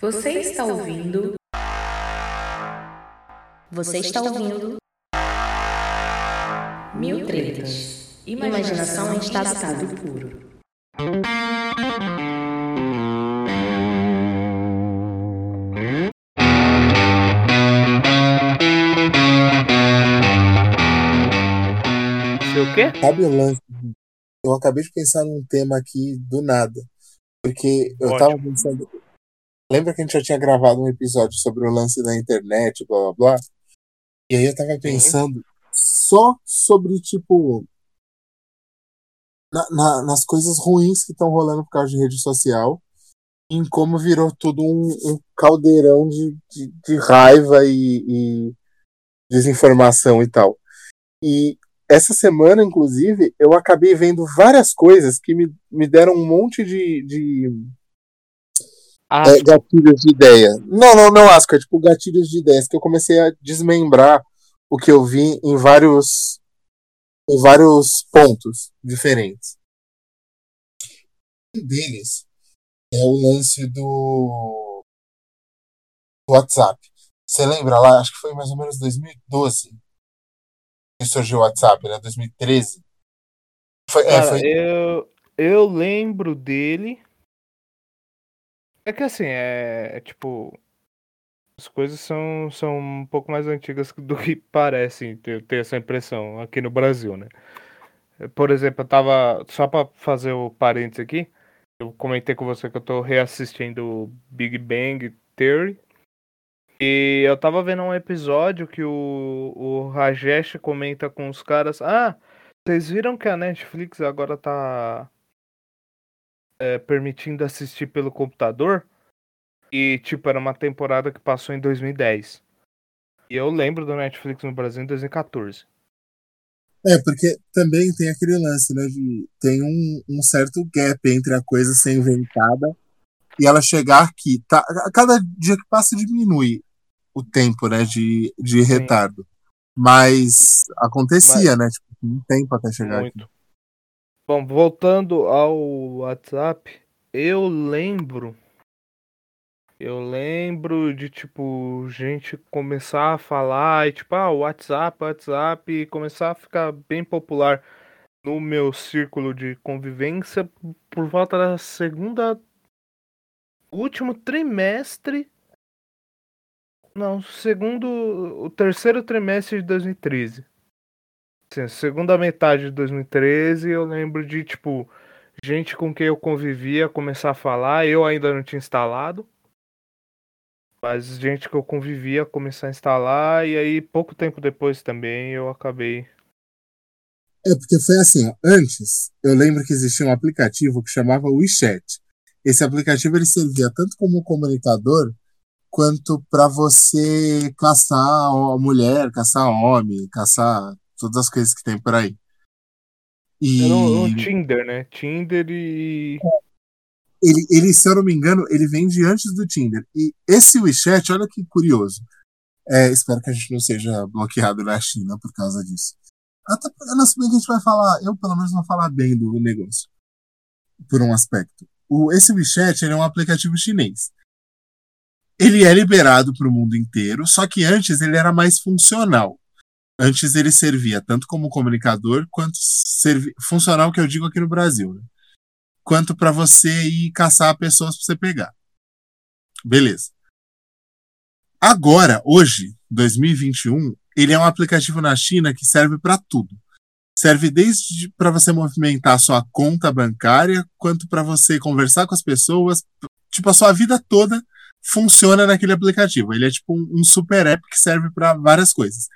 Você está ouvindo? Você está ouvindo? Mil tretas. Imaginação em estado puro. Sei o quê? Sabe o lance? Eu acabei de pensar num tema aqui do nada. Porque eu Ótimo. tava pensando. Lembra que a gente já tinha gravado um episódio sobre o lance da internet, blá blá blá? E aí eu tava pensando só sobre, tipo. na- na- nas coisas ruins que estão rolando por causa de rede social. Em como virou tudo um, um caldeirão de, de, de raiva e, e desinformação e tal. E essa semana, inclusive, eu acabei vendo várias coisas que me, me deram um monte de, de é, gatilhos de ideia. Não, não, não, Asco, é tipo gatilhos de ideias que eu comecei a desmembrar o que eu vi em vários em vários pontos diferentes. Um deles é o lance do, do WhatsApp. Você lembra lá? Acho que foi mais ou menos 2012 que surgiu o WhatsApp, né? 2013. Foi, é, cara, foi, eu, eu lembro dele. É que assim, é, é tipo. As coisas são, são um pouco mais antigas do que parecem, eu tenho essa impressão aqui no Brasil, né? Por exemplo, eu tava. Só pra fazer o parênteses aqui, eu comentei com você que eu tô reassistindo Big Bang Theory. E eu tava vendo um episódio que o, o Rajesh comenta com os caras. Ah, vocês viram que a Netflix agora tá é, permitindo assistir pelo computador? E, tipo, era uma temporada que passou em 2010. E eu lembro do Netflix no Brasil em 2014. É, porque também tem aquele lance, né? De, tem um, um certo gap entre a coisa ser inventada e ela chegar aqui. Tá, a cada dia que passa diminui o tempo, né? De, de Sim. retardo. Mas acontecia, né? Tipo, um tempo até chegar aqui. Bom, voltando ao WhatsApp, eu lembro. Eu lembro de, tipo, gente começar a falar e, tipo, ah, WhatsApp, WhatsApp, e começar a ficar bem popular no meu círculo de convivência por volta da segunda. último trimestre. Não, segundo. o terceiro trimestre de 2013. Assim, segunda metade de 2013, eu lembro de, tipo, gente com quem eu convivia começar a falar. Eu ainda não tinha instalado. Mas gente que eu convivia começar a instalar. E aí, pouco tempo depois também, eu acabei. É, porque foi assim, ó, antes, eu lembro que existia um aplicativo que chamava WeChat. Esse aplicativo ele servia tanto como comunicador quanto para você caçar a mulher, caçar homem, caçar todas as coisas que tem por aí. E Era um, um Tinder, né? Tinder e. ele, ele, se eu não me engano, ele vem de antes do Tinder. E esse WeChat, olha que curioso. É, espero que a gente não seja bloqueado na China por causa disso. Até, não, se bem que a gente vai falar, eu pelo menos vou falar bem do negócio. Por um aspecto. O, esse WeChat é um aplicativo chinês. Ele é liberado para o mundo inteiro, só que antes ele era mais funcional. Antes ele servia tanto como comunicador, quanto servi funcional que eu digo aqui no Brasil. Né? Quanto para você ir caçar pessoas para você pegar. Beleza. Agora, hoje, 2021, ele é um aplicativo na China que serve para tudo. Serve desde para você movimentar sua conta bancária, quanto para você conversar com as pessoas. Tipo, a sua vida toda funciona naquele aplicativo. Ele é tipo um, um super app que serve para várias coisas.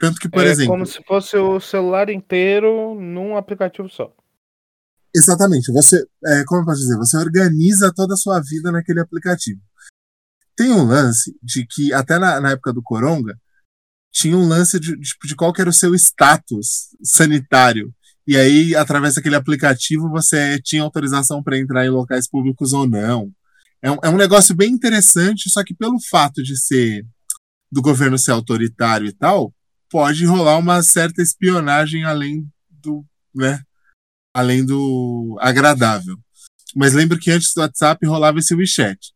Tanto que, por é exemplo. como se fosse o celular inteiro num aplicativo só. Exatamente. Você, é, como eu posso dizer, você organiza toda a sua vida naquele aplicativo. Tem um lance de que, até na, na época do Coronga, tinha um lance de, de, de qual era o seu status sanitário. E aí, através daquele aplicativo, você tinha autorização para entrar em locais públicos ou não. É um, é um negócio bem interessante, só que pelo fato de ser do governo ser autoritário e tal, pode rolar uma certa espionagem além do, né, além do agradável. Mas lembro que antes do WhatsApp rolava esse WeChat.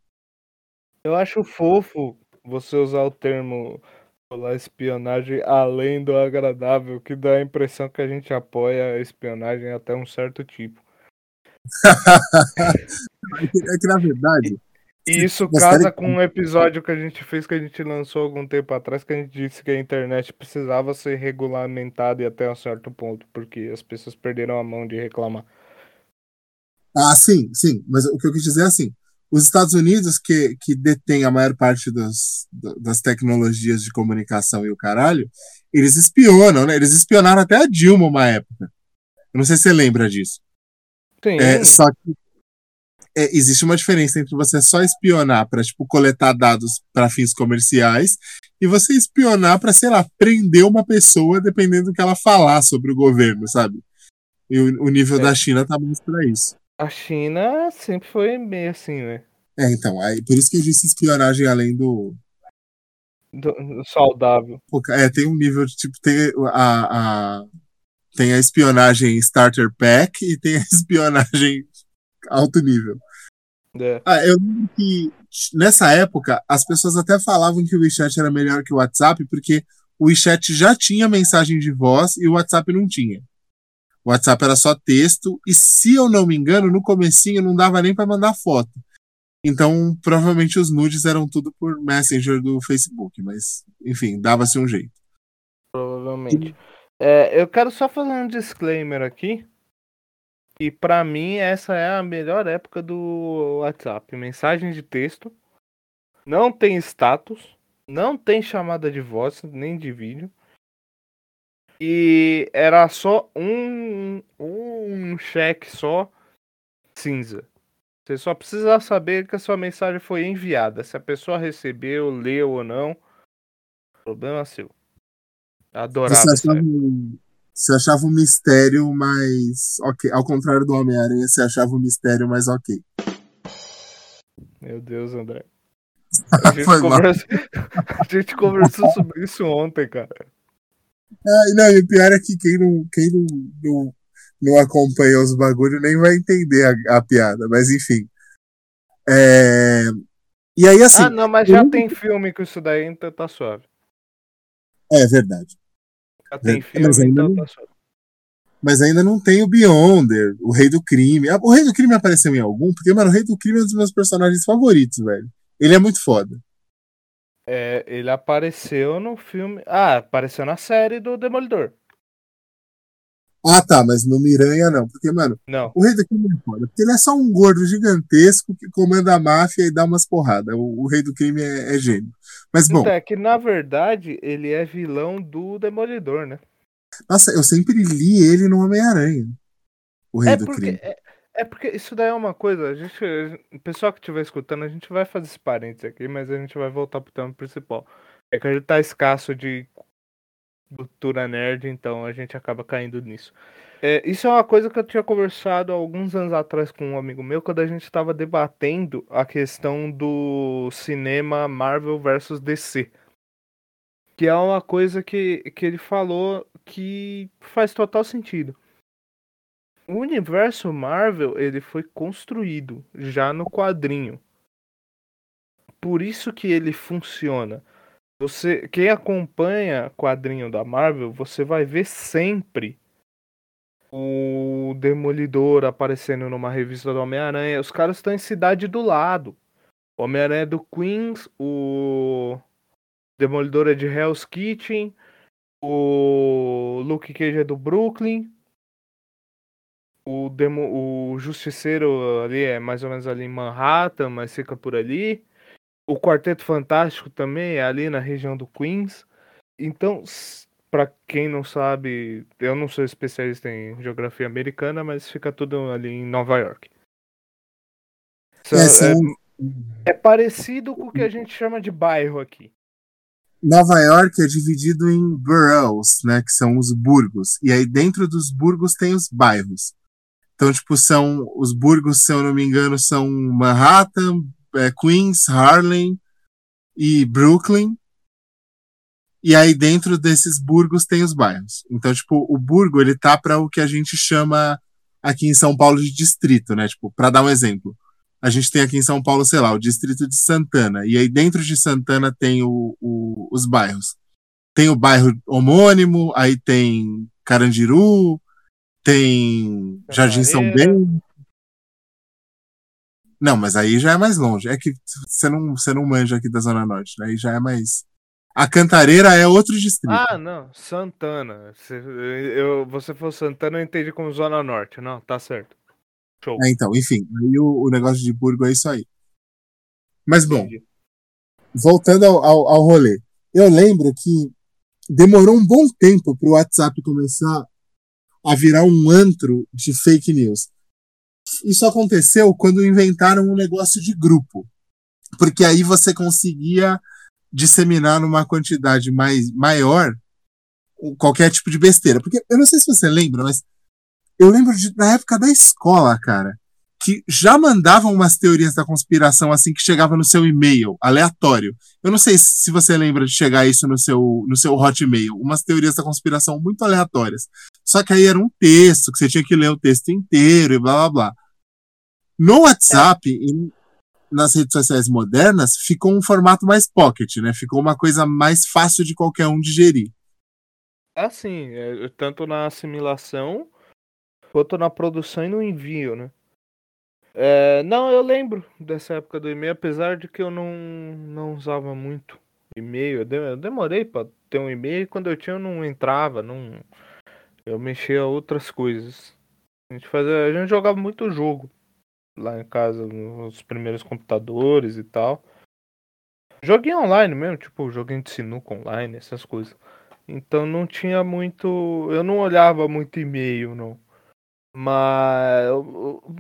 Eu acho fofo você usar o termo falar espionagem além do agradável, que dá a impressão que a gente apoia a espionagem até um certo tipo. é que na verdade. E isso casa com um episódio que a gente fez que a gente lançou algum tempo atrás, que a gente disse que a internet precisava ser regulamentada e até um certo ponto, porque as pessoas perderam a mão de reclamar. Ah, sim, sim. Mas o que eu quis dizer é assim: os Estados Unidos, que, que detém a maior parte dos, das tecnologias de comunicação e o caralho, eles espionam, né? Eles espionaram até a Dilma uma época. Eu não sei se você lembra disso. Sim. É, só que é, existe uma diferença entre você só espionar para tipo coletar dados para fins comerciais e você espionar para sei lá prender uma pessoa dependendo do que ela falar sobre o governo, sabe? E o, o nível é. da China tá mais para isso. A China sempre foi meio assim, né? É, então, aí, por isso que eu disse espionagem além do. Do, do saudável. É, tem um nível de tipo, tem a, a, tem a espionagem starter pack e tem a espionagem alto nível. É. Ah, eu lembro que nessa época as pessoas até falavam que o WeChat era melhor que o WhatsApp, porque o WeChat já tinha mensagem de voz e o WhatsApp não tinha. O WhatsApp era só texto e se eu não me engano, no comecinho não dava nem para mandar foto. Então, provavelmente os nudes eram tudo por Messenger do Facebook, mas enfim, dava-se um jeito. Provavelmente. É, eu quero só fazer um disclaimer aqui. E para mim essa é a melhor época do WhatsApp. Mensagem de texto. Não tem status. Não tem chamada de voz, nem de vídeo. E era só um, um cheque só cinza. Você só precisa saber que a sua mensagem foi enviada. Se a pessoa recebeu, leu ou não, problema seu. Adorava. Você um, você achava um mistério mais ok. Ao contrário do Homem-Aranha, você achava um mistério mais ok. Meu Deus, André. A gente, conversa... a gente conversou sobre isso ontem, cara. Ah, não, e o pior é que quem não, quem não, não, não acompanha os bagulhos nem vai entender a, a piada, mas enfim. É... E aí, assim. Ah, não, mas já eu... tem filme com isso daí, então tá suave. É verdade. Já tem filme, mas ainda então não... tá. Mas ainda não tem o Beyonder, o Rei do Crime. Ah, o Rei do Crime apareceu em algum? Porque, mano, o Rei do Crime é um dos meus personagens favoritos, velho. Ele é muito foda. É, ele apareceu no filme. Ah, apareceu na série do Demolidor. Ah, tá, mas no Miranha não. Porque, mano, não. o Rei do Crime é foda. Porque ele é só um gordo gigantesco que comanda a máfia e dá umas porradas. O, o Rei do Crime é, é, gênio. Mas, bom. Então, é que, na verdade, ele é vilão do Demolidor, né? Nossa, eu sempre li ele no Homem-Aranha. O Rei é do porque, Crime. É, é porque isso daí é uma coisa, a gente, o pessoal que estiver escutando, a gente vai fazer esse parênteses aqui, mas a gente vai voltar pro tema principal. É que a gente tá escasso de cultura nerd, então a gente acaba caindo nisso. É, isso é uma coisa que eu tinha conversado alguns anos atrás com um amigo meu, quando a gente estava debatendo a questão do cinema Marvel versus DC. Que é uma coisa que, que ele falou que faz total sentido o universo Marvel ele foi construído já no quadrinho. Por isso que ele funciona. Você, quem acompanha quadrinho da Marvel, você vai ver sempre o Demolidor aparecendo numa revista do Homem-Aranha. Os caras estão em cidade do lado. O Homem-Aranha é do Queens, o Demolidor é de Hell's Kitchen, o Luke Cage é do Brooklyn o, demo, o Justiceiro ali é mais ou menos ali em Manhattan, mas fica por ali. O Quarteto Fantástico também é ali na região do Queens. Então, para quem não sabe, eu não sou especialista em geografia americana, mas fica tudo ali em Nova York. É, são... é, é parecido com o que a gente chama de bairro aqui. Nova York é dividido em boroughs, né, que são os burgos. E aí dentro dos burgos tem os bairros. Então, tipo, são os burgos, se eu não me engano, são Manhattan, é, Queens, Harlem e Brooklyn. E aí dentro desses burgos tem os bairros. Então, tipo, o burgo ele tá para o que a gente chama aqui em São Paulo de distrito, né? Tipo, para dar um exemplo, a gente tem aqui em São Paulo, sei lá, o distrito de Santana. E aí dentro de Santana tem o, o, os bairros. Tem o bairro homônimo, aí tem Carandiru, tem Jardim São Bento. Não, mas aí já é mais longe. É que você não, você não manja aqui da Zona Norte, né? Aí já é mais. A Cantareira é outro distrito. Ah, não. Santana. Se eu, você for Santana, eu entendi como Zona Norte. Não, tá certo. Show. É, então, enfim. Aí o, o, negócio de Burgo é isso aí. Mas, bom. Entendi. Voltando ao, ao, ao rolê. Eu lembro que demorou um bom tempo para o WhatsApp começar a virar um antro de fake news. Isso aconteceu quando inventaram um negócio de grupo. Porque aí você conseguia disseminar numa quantidade mais maior qualquer tipo de besteira. Porque eu não sei se você lembra, mas eu lembro de, na época da escola, cara, que já mandavam umas teorias da conspiração assim que chegava no seu e-mail, aleatório. Eu não sei se você lembra de chegar isso no seu, no seu hotmail, umas teorias da conspiração muito aleatórias. Só que aí era um texto, que você tinha que ler o texto inteiro e blá blá blá. No WhatsApp, é nas redes sociais modernas, ficou um formato mais pocket, né? Ficou uma coisa mais fácil de qualquer um digerir. Assim, é, tanto na assimilação quanto na produção e no envio, né? É, não, eu lembro dessa época do e-mail, apesar de que eu não, não usava muito e-mail. Eu demorei para ter um e-mail e quando eu tinha eu não entrava, não eu mexia outras coisas. A gente fazia, a gente jogava muito jogo lá em casa, nos primeiros computadores e tal. Joguinho online mesmo, tipo joguinho de sinuca online, essas coisas. Então não tinha muito. Eu não olhava muito e-mail, não. Mas.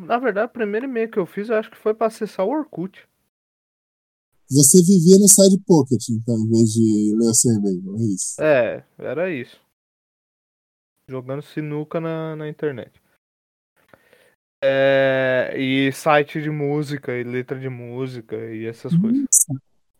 Na verdade, o primeiro e-mail que eu fiz eu acho que foi para acessar o Orkut. Você vivia no side pocket, então, em vez de ler o seu e-mail, é isso? É, era isso. Jogando sinuca na, na internet. É, e site de música, e letra de música, e essas Nossa. coisas.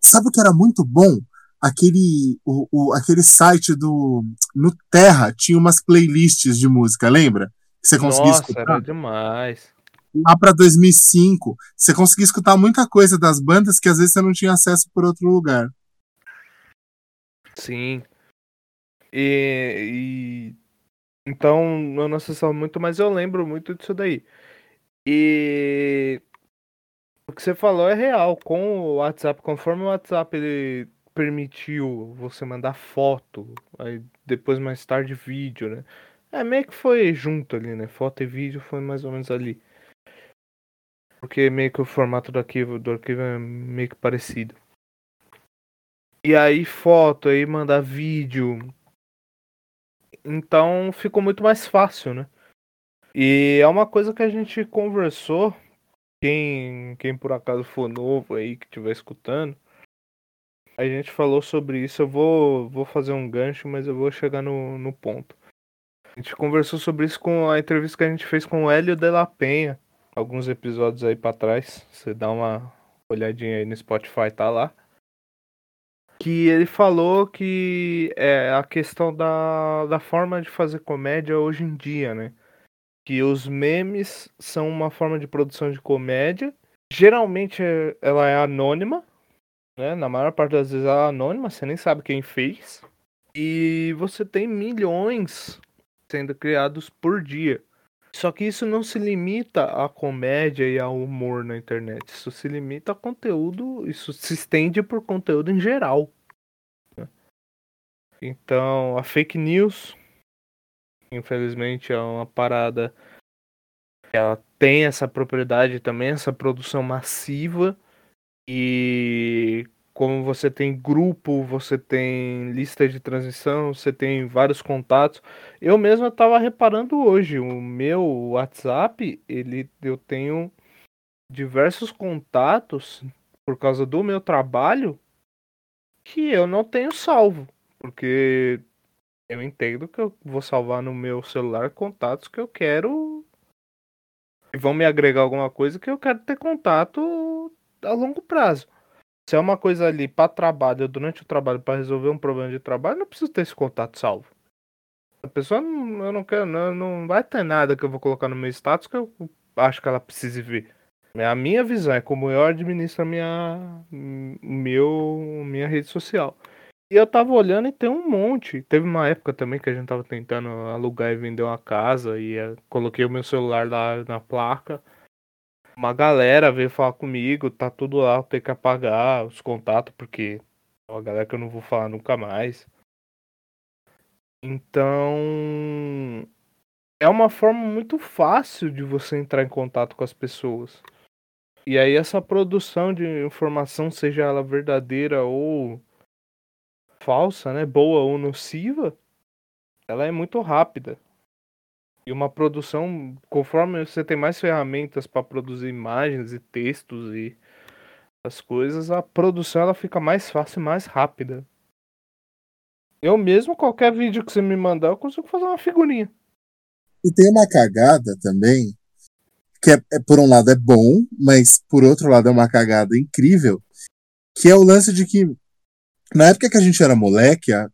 Sabe o que era muito bom? Aquele, o, o, aquele site do. No Terra tinha umas playlists de música, lembra? Que você conseguia Nossa, escutar. era demais. Lá pra 2005, você conseguia escutar muita coisa das bandas que às vezes você não tinha acesso por outro lugar. Sim. E, e então eu não acessava muito, mas eu lembro muito disso daí. E o que você falou é real. Com o WhatsApp, conforme o WhatsApp ele permitiu você mandar foto, aí depois mais tarde vídeo, né? É meio que foi junto ali, né? Foto e vídeo foi mais ou menos ali. Porque meio que o formato do arquivo, do arquivo é meio que parecido. E aí foto, aí mandar vídeo. Então ficou muito mais fácil, né? E é uma coisa que a gente conversou. Quem, quem por acaso for novo aí que estiver escutando, a gente falou sobre isso. Eu vou, vou fazer um gancho, mas eu vou chegar no, no ponto. A gente conversou sobre isso com a entrevista que a gente fez com o Hélio de la Penha, alguns episódios aí para trás. Você dá uma olhadinha aí no Spotify, tá lá. Que ele falou que é a questão da, da forma de fazer comédia hoje em dia, né? que os memes são uma forma de produção de comédia. Geralmente é, ela é anônima, né? Na maior parte das vezes ela é anônima, você nem sabe quem fez. E você tem milhões sendo criados por dia. Só que isso não se limita à comédia e ao humor na internet. Isso se limita a conteúdo, isso se estende por conteúdo em geral. Então, a fake news, Infelizmente é uma parada. Ela tem essa propriedade também, essa produção massiva. E como você tem grupo, você tem lista de transmissão, você tem vários contatos. Eu mesmo estava reparando hoje, o meu WhatsApp, ele eu tenho diversos contatos por causa do meu trabalho que eu não tenho salvo, porque eu entendo que eu vou salvar no meu celular contatos que eu quero. E vão me agregar alguma coisa que eu quero ter contato a longo prazo. Se é uma coisa ali para trabalho, durante o trabalho, para resolver um problema de trabalho, não preciso ter esse contato salvo. A pessoa não, eu não quero, não, não vai ter nada que eu vou colocar no meu status que eu acho que ela precise ver. É a minha visão, é como eu administro a minha, meu, minha rede social. E eu tava olhando e tem um monte. Teve uma época também que a gente tava tentando alugar e vender uma casa e eh, coloquei o meu celular lá na placa. Uma galera veio falar comigo, tá tudo lá, tem que apagar os contatos, porque é uma galera que eu não vou falar nunca mais. Então, é uma forma muito fácil de você entrar em contato com as pessoas. E aí essa produção de informação, seja ela verdadeira ou falsa, né, boa ou nociva, ela é muito rápida. E uma produção, conforme você tem mais ferramentas para produzir imagens e textos e as coisas, a produção ela fica mais fácil e mais rápida. Eu mesmo, qualquer vídeo que você me mandar, eu consigo fazer uma figurinha. E tem uma cagada também, que é, é, por um lado é bom, mas por outro lado é uma cagada incrível, que é o lance de que na época que a gente era moleque, há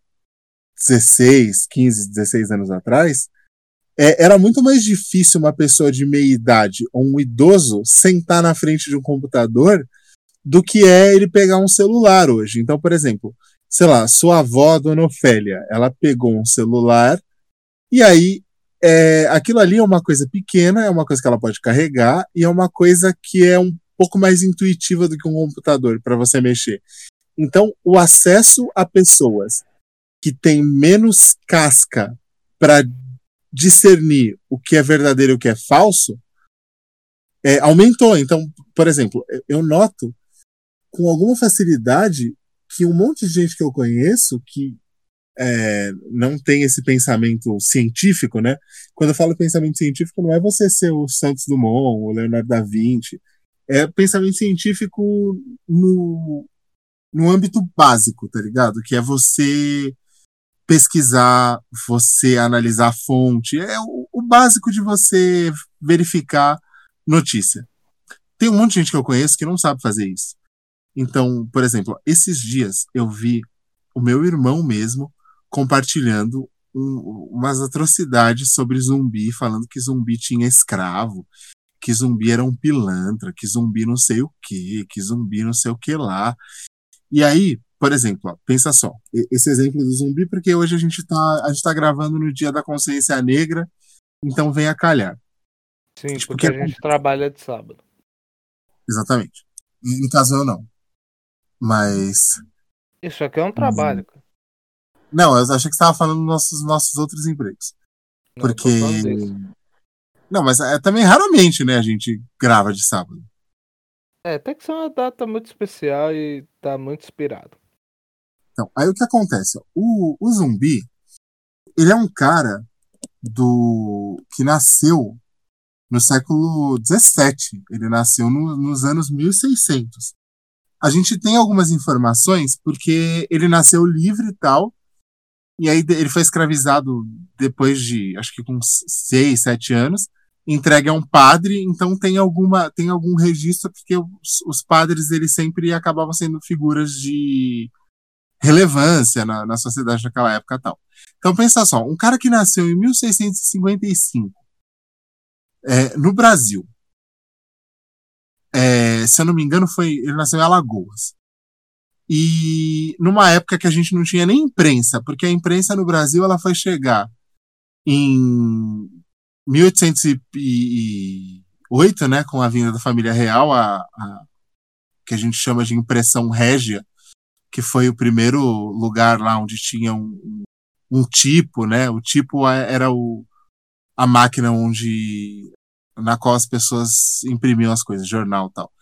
16, 15, 16 anos atrás, é, era muito mais difícil uma pessoa de meia idade ou um idoso sentar na frente de um computador do que é ele pegar um celular hoje. Então, por exemplo, sei lá, sua avó, Dona Ofélia, ela pegou um celular e aí é, aquilo ali é uma coisa pequena, é uma coisa que ela pode carregar e é uma coisa que é um pouco mais intuitiva do que um computador para você mexer. Então, o acesso a pessoas que têm menos casca para discernir o que é verdadeiro e o que é falso é, aumentou. Então, por exemplo, eu noto com alguma facilidade que um monte de gente que eu conheço que é, não tem esse pensamento científico, né? Quando eu falo pensamento científico, não é você ser o Santos Dumont, o Leonardo da Vinci. É pensamento científico no, no âmbito básico, tá ligado? Que é você pesquisar, você analisar a fonte. É o, o básico de você verificar notícia. Tem um monte de gente que eu conheço que não sabe fazer isso. Então, por exemplo, esses dias eu vi o meu irmão mesmo compartilhando um, umas atrocidades sobre zumbi, falando que zumbi tinha escravo, que zumbi era um pilantra, que zumbi não sei o que, que zumbi não sei o que lá. E aí, por exemplo, ó, pensa só, esse exemplo do zumbi, porque hoje a gente está a gente tá gravando no dia da consciência negra, então vem a calhar. Sim, tipo, porque, porque a gente trabalha de sábado. Exatamente. No caso eu não. Mas. Isso aqui é um trabalho, cara. Não, eu achei que você estava falando dos nossos, nossos outros empregos. Não, porque. Não, mas é, também raramente, né, a gente grava de sábado. É, tem que ser uma data muito especial e tá muito inspirado. Então, aí o que acontece? O, o zumbi, ele é um cara do que nasceu no século XVII. Ele nasceu no, nos anos 1600. A gente tem algumas informações porque ele nasceu livre e tal, e aí ele foi escravizado depois de, acho que com seis, sete anos, entregue a um padre, então tem alguma tem algum registro porque os, os padres eles sempre acabavam sendo figuras de relevância na, na sociedade naquela época tal. Então pensa só, um cara que nasceu em 1655 é, no Brasil, é, se eu não me engano, foi ele nasceu em Alagoas. E numa época que a gente não tinha nem imprensa, porque a imprensa no Brasil ela foi chegar em 1808, né, com a vinda da família real, a, a, que a gente chama de impressão régia, que foi o primeiro lugar lá onde tinha um, um tipo, né? O tipo era o, a máquina onde na qual as pessoas imprimiam as coisas, jornal tal.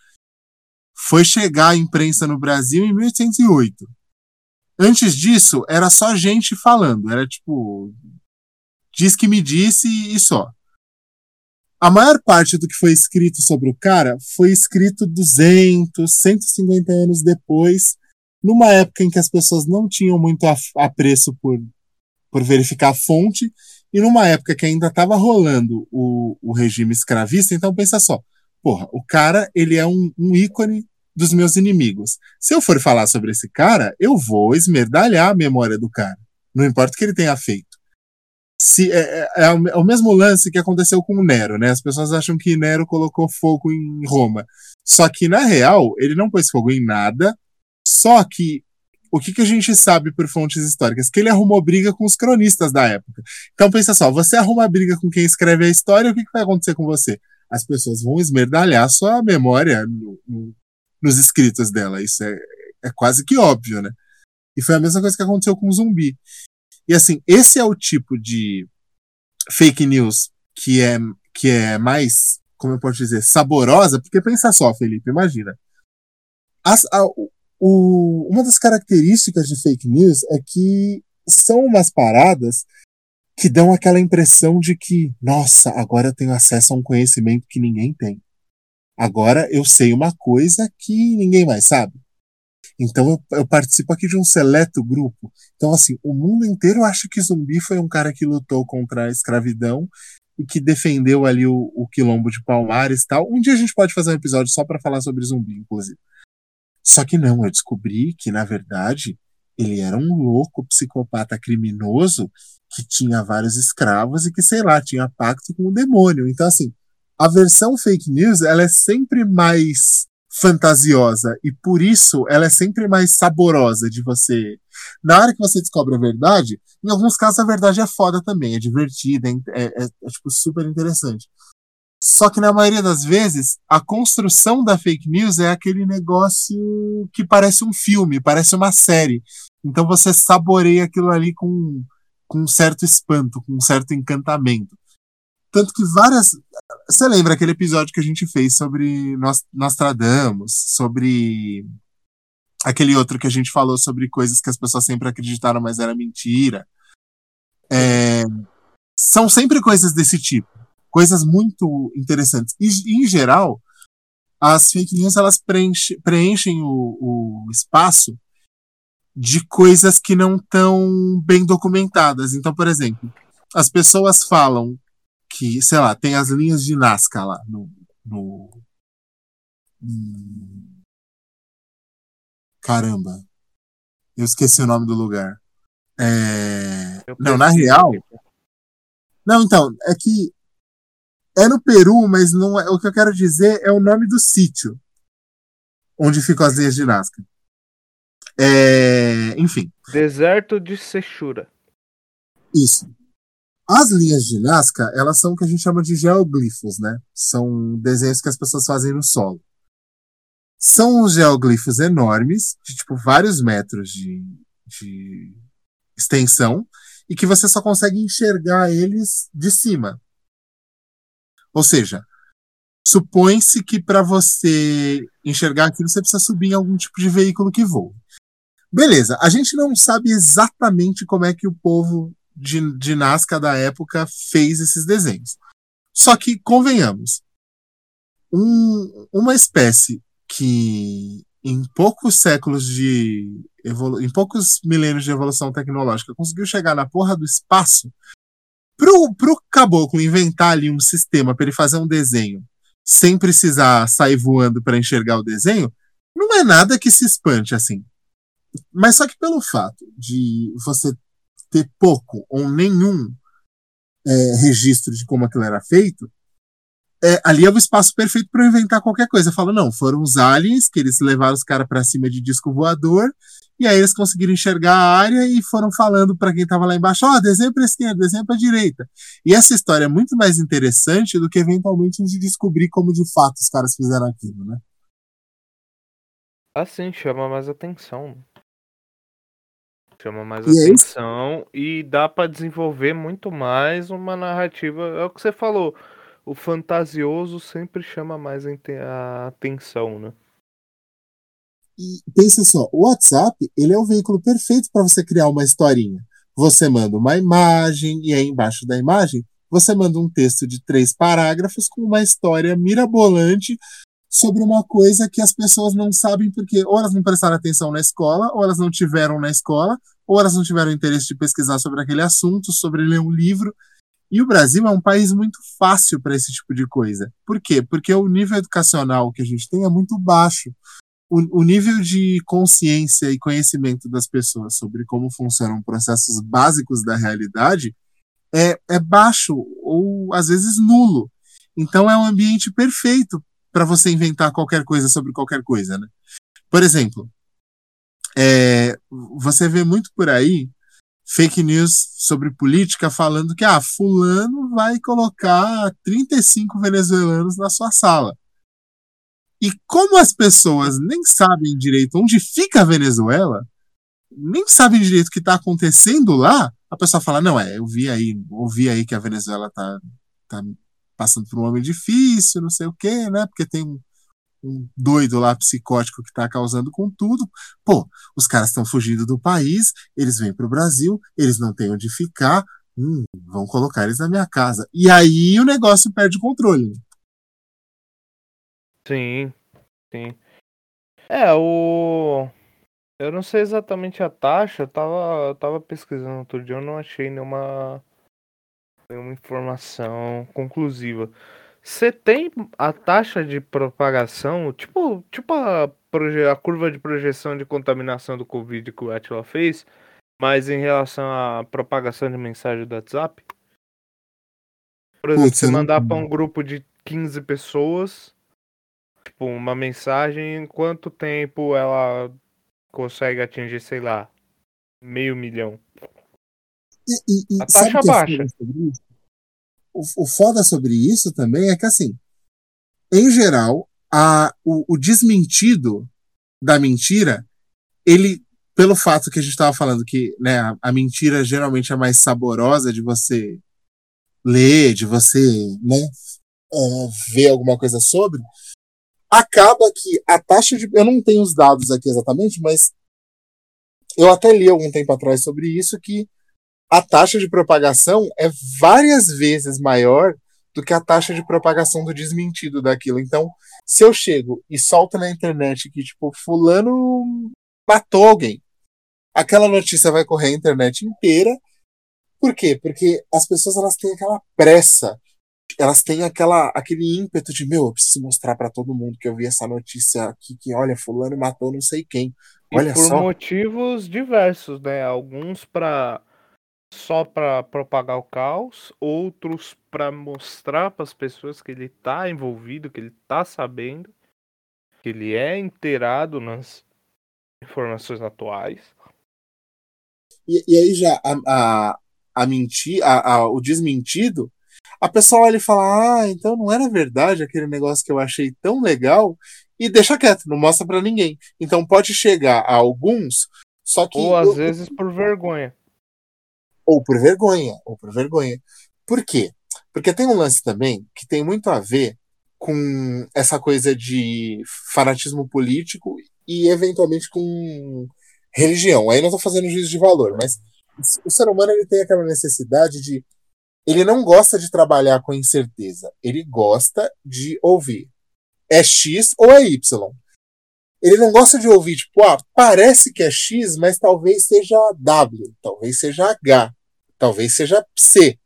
Foi chegar a imprensa no Brasil em 1808. Antes disso, era só gente falando, era tipo diz que me disse e só. A maior parte do que foi escrito sobre o cara foi escrito 200, 150 anos depois, numa época em que as pessoas não tinham muito apreço por, por verificar a fonte e numa época que ainda estava rolando o, o regime escravista, então pensa só, porra, o cara ele é um, um ícone dos meus inimigos. Se eu for falar sobre esse cara, eu vou esmerdalhar a memória do cara. Não importa o que ele tenha feito. se é, é, é, o mesmo lance que aconteceu com o Nero, né? As pessoas acham que Nero colocou fogo em Roma. Só que, na real, ele não pôs fogo em nada. Só que o que, que a gente sabe por fontes históricas? Que ele arrumou briga com os cronistas da época. Então pensa só, você arruma briga com quem escreve a história, o que, que vai acontecer com você? As pessoas vão esmerdalhar sua memória no, no, nos escritos dela. Isso é, é quase que óbvio, né? E foi a mesma coisa que aconteceu com o zumbi. E assim, esse é o tipo de fake news que é, que é mais, como eu posso dizer, saborosa, porque pensa só, Felipe, imagina. As, a, o, uma das características de fake news é que são umas paradas que dão aquela impressão de que, nossa, agora eu tenho acesso a um conhecimento que ninguém tem. Agora eu sei uma coisa que ninguém mais sabe. Então eu, eu, participo aqui de um seleto grupo. Então, assim, o mundo inteiro acha que Zumbi foi um cara que lutou contra a escravidão e que defendeu ali o, o quilombo de Palmares e tal. Um dia a gente pode fazer um episódio só para falar sobre Zumbi, inclusive. Só que não, eu descobri que, na verdade, ele era um louco psicopata criminoso que tinha vários escravos e que, sei lá, tinha pacto com o demônio. Então, assim, a versão fake news, ela é sempre mais fantasiosa e por isso ela é sempre mais saborosa de você. Na hora que você descobre a verdade, em alguns casos a verdade é foda também, é divertida, é, é, é, é tipo super interessante. Só que na maioria das vezes, a construção da fake news é aquele negócio que parece um filme, parece uma série. Então você saboreia aquilo ali com, com um certo espanto, com um certo encantamento. Tanto que várias. Você lembra aquele episódio que a gente fez sobre Nostradamus, sobre aquele outro que a gente falou sobre coisas que as pessoas sempre acreditaram, mas era mentira. É, são sempre coisas desse tipo, coisas muito interessantes. E, em geral, as fake news elas preenche, preenchem o, o espaço de coisas que não estão bem documentadas. Então, por exemplo, as pessoas falam que, sei lá, tem as linhas de Nazca lá no. no hum, caramba. Eu esqueci o nome do lugar. É... Não, na real. Não, então, é que é no Peru, mas não é, o que eu quero dizer é o nome do sítio onde ficam as linhas de Nazca. É, enfim. Deserto de Sechura. Isso. As linhas de Nazca, elas são o que a gente chama de geoglifos, né? São desenhos que as pessoas fazem no solo. São uns geoglifos enormes, de tipo vários metros de, de extensão, e que você só consegue enxergar eles de cima. Ou seja, supõe-se que para você enxergar aquilo você precisa subir em algum tipo de veículo que voa. Beleza, a gente não sabe exatamente como é que o povo de, de Nazca da época fez esses desenhos. Só que, convenhamos, um, uma espécie que em poucos séculos de em poucos milênios de evolução tecnológica conseguiu chegar na porra do espaço pro, pro caboclo inventar ali um sistema para ele fazer um desenho sem precisar sair voando para enxergar o desenho, não é nada que se espante assim. Mas só que pelo fato de você ter pouco ou nenhum é, registro de como aquilo era feito, é, ali é o espaço perfeito para inventar qualquer coisa. Fala, não, foram os aliens que eles levaram os caras para cima de disco voador, e aí eles conseguiram enxergar a área e foram falando para quem estava lá embaixo: ó, oh, desenho para esquerda, desenho para direita. E essa história é muito mais interessante do que eventualmente a gente descobrir como de fato os caras fizeram aquilo, né? Assim, chama mais atenção. Chama mais e é atenção é e dá para desenvolver muito mais uma narrativa. É o que você falou. O fantasioso sempre chama mais a atenção, né? E pensa só, o WhatsApp ele é o veículo perfeito para você criar uma historinha. Você manda uma imagem e aí embaixo da imagem você manda um texto de três parágrafos com uma história mirabolante sobre uma coisa que as pessoas não sabem porque ou elas não prestaram atenção na escola, ou elas não tiveram na escola, ou elas não tiveram interesse de pesquisar sobre aquele assunto, sobre ler um livro. E o Brasil é um país muito fácil para esse tipo de coisa. Por quê? Porque o nível educacional que a gente tem é muito baixo. O, o nível de consciência e conhecimento das pessoas sobre como funcionam processos básicos da realidade é, é baixo ou às vezes nulo. Então é um ambiente perfeito para você inventar qualquer coisa sobre qualquer coisa, né? Por exemplo, é, você vê muito por aí fake news sobre política falando que ah, fulano vai colocar 35 venezuelanos na sua sala. E como as pessoas nem sabem direito onde fica a Venezuela, nem sabem direito o que está acontecendo lá, a pessoa fala, não, é, eu vi aí, ouvi aí que a Venezuela tá, tá passando por um momento difícil, não sei o quê, né? Porque tem um, um doido lá psicótico que está causando com tudo. Pô, os caras estão fugindo do país, eles vêm para o Brasil, eles não têm onde ficar, hum, vão colocar eles na minha casa. E aí o negócio perde o controle. Sim, sim. É, o. Eu não sei exatamente a taxa, eu tava, eu tava pesquisando outro dia, eu não achei nenhuma, nenhuma informação conclusiva. Você tem a taxa de propagação, tipo, tipo a, a curva de projeção de contaminação do Covid que o Atila fez, mas em relação à propagação de mensagem do WhatsApp? Por exemplo, você mandar para um grupo de 15 pessoas, tipo, uma mensagem, em quanto tempo ela consegue atingir, sei lá, meio milhão? E, e, a taxa baixa o, o foda sobre isso também é que, assim, em geral, a, o, o desmentido da mentira, ele, pelo fato que a gente estava falando que né, a, a, mentira geralmente é mais saborosa de você ler, de você né, é, ver alguma coisa sobre, acaba que a taxa de. Eu não tenho os dados aqui exatamente, mas eu até li algum tempo atrás sobre isso que a taxa de propagação é várias vezes maior do que a taxa de propagação do desmentido daquilo. Então, se eu chego e solto na internet que, tipo, fulano matou alguém, aquela notícia vai correr a internet inteira. Por quê? Porque as pessoas elas têm aquela pressa, elas têm aquela, aquele ímpeto de, meu, eu preciso mostrar para todo mundo que eu vi essa notícia aqui, que, olha, fulano matou não sei quem. Olha e por só. motivos diversos, né? Alguns para só para propagar o caos, outros para mostrar para as pessoas que ele está envolvido, que ele está sabendo, que ele é inteirado nas informações atuais. E, e aí já a, a, a mentir, a, a, o desmentido, a pessoa olha e fala: Ah, então não era verdade aquele negócio que eu achei tão legal, e deixa quieto, não mostra para ninguém. Então pode chegar a alguns, só que. Ou às eu, vezes por vergonha ou por vergonha, ou por vergonha. Por quê? Porque tem um lance também que tem muito a ver com essa coisa de fanatismo político e eventualmente com religião. Aí não estou fazendo juízo de valor, mas o ser humano ele tem aquela necessidade de ele não gosta de trabalhar com incerteza, ele gosta de ouvir. É X ou é Y? Ele não gosta de ouvir, tipo, ah, parece que é X, mas talvez seja W, talvez seja H talvez seja C.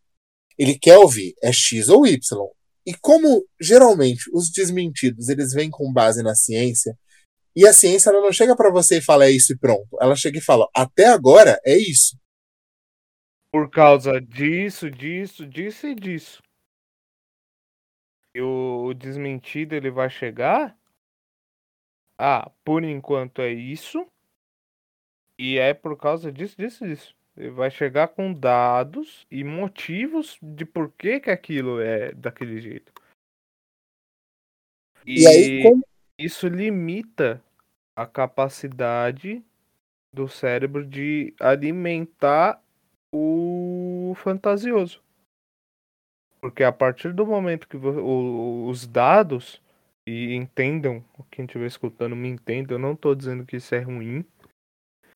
Ele quer ouvir é X ou Y. E como geralmente os desmentidos eles vêm com base na ciência, e a ciência ela não chega para você e fala é isso e pronto. Ela chega e fala até agora é isso. Por causa disso, disso, disso e disso. E o, o desmentido ele vai chegar. Ah, por enquanto é isso. E é por causa disso, disso, disso. Ele vai chegar com dados e motivos de por que, que aquilo é daquele jeito. E, e aí, como... isso limita a capacidade do cérebro de alimentar o fantasioso. Porque a partir do momento que os dados, e entendam, quem estiver escutando me entenda, eu não estou dizendo que isso é ruim.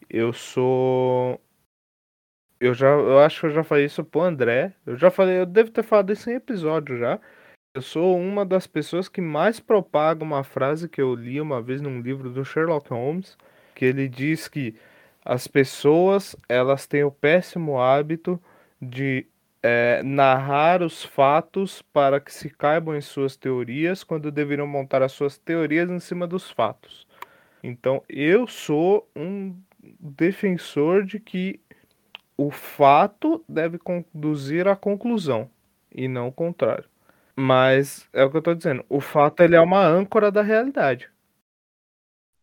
Eu sou eu já, eu acho que eu já falei isso pro André. Eu já falei, eu devo ter falado isso em episódio já. Eu sou uma das pessoas que mais propaga uma frase que eu li uma vez num livro do Sherlock Holmes, que ele diz que as pessoas elas têm o péssimo hábito de é, narrar os fatos para que se caibam em suas teorias, quando deveriam montar as suas teorias em cima dos fatos. Então eu sou um defensor de que o fato deve conduzir à conclusão e não o contrário. Mas é o que eu tô dizendo, o fato ele é uma âncora da realidade.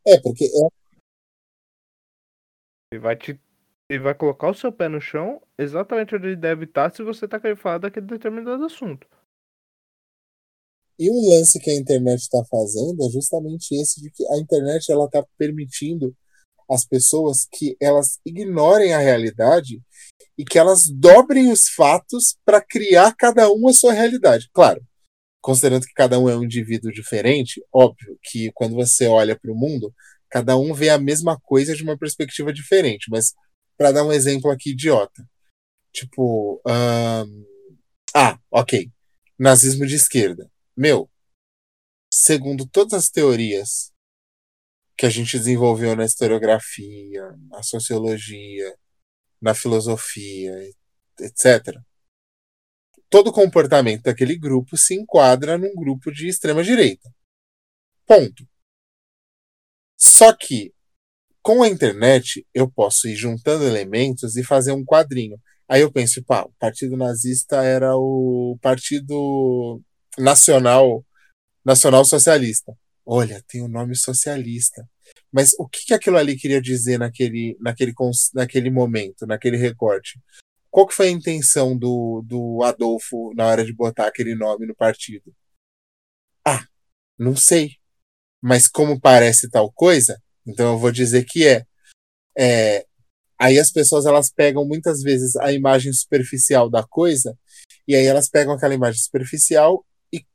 É, porque é, Ele vai te ele vai colocar o seu pé no chão exatamente onde ele deve estar se você tá querendo falar daquele determinado assunto. E um lance que a internet está fazendo é justamente esse de que a internet ela está permitindo às pessoas que elas ignorem a realidade e que elas dobrem os fatos para criar cada um a sua realidade. Claro, considerando que cada um é um indivíduo diferente, óbvio que quando você olha para o mundo, cada um vê a mesma coisa de uma perspectiva diferente. Mas para dar um exemplo aqui idiota, tipo, ah, ok, nazismo de esquerda. Meu, segundo todas as teorias que a gente desenvolveu na historiografia, na sociologia, na filosofia, etc. Todo comportamento daquele grupo se enquadra num grupo de extrema direita. Ponto. Só que com a internet eu posso ir juntando elementos e fazer um quadrinho. Aí eu penso, pá, o Partido Nazista era o Partido Nacional Nacional Socialista. Olha, tem o nome socialista. Mas o que, que aquilo ali queria dizer naquele, naquele, naquele momento, naquele recorte? Qual que foi a intenção do, do Adolfo na hora de botar aquele nome no partido? Ah, não sei. Mas como parece tal coisa, então eu vou dizer que é. É, aí as pessoas elas pegam muitas vezes a imagem superficial da coisa e aí elas pegam aquela imagem superficial e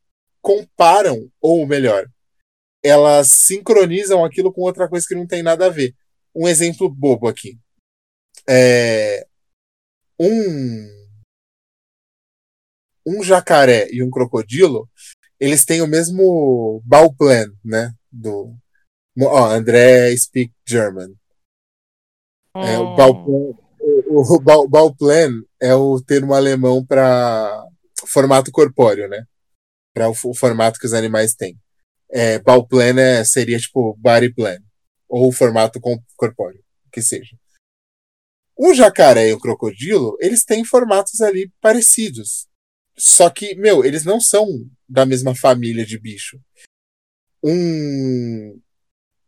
comparam, ou melhor, elas sincronizam aquilo com outra coisa que não tem nada a ver. Um exemplo bobo aqui. É, um um jacaré e um crocodilo, eles têm o mesmo Bauplan, né? Do ó, André speak German. É, o Bauplan, o, o Bau- Bauplan é o termo alemão para formato corpóreo, né? Para o, o formato que os animais têm. É, Bauplan é, seria tipo body plan, ou formato corpóreo, que seja. O jacaré e o crocodilo, eles têm formatos ali parecidos. Só que, meu, eles não são da mesma família de bicho. Um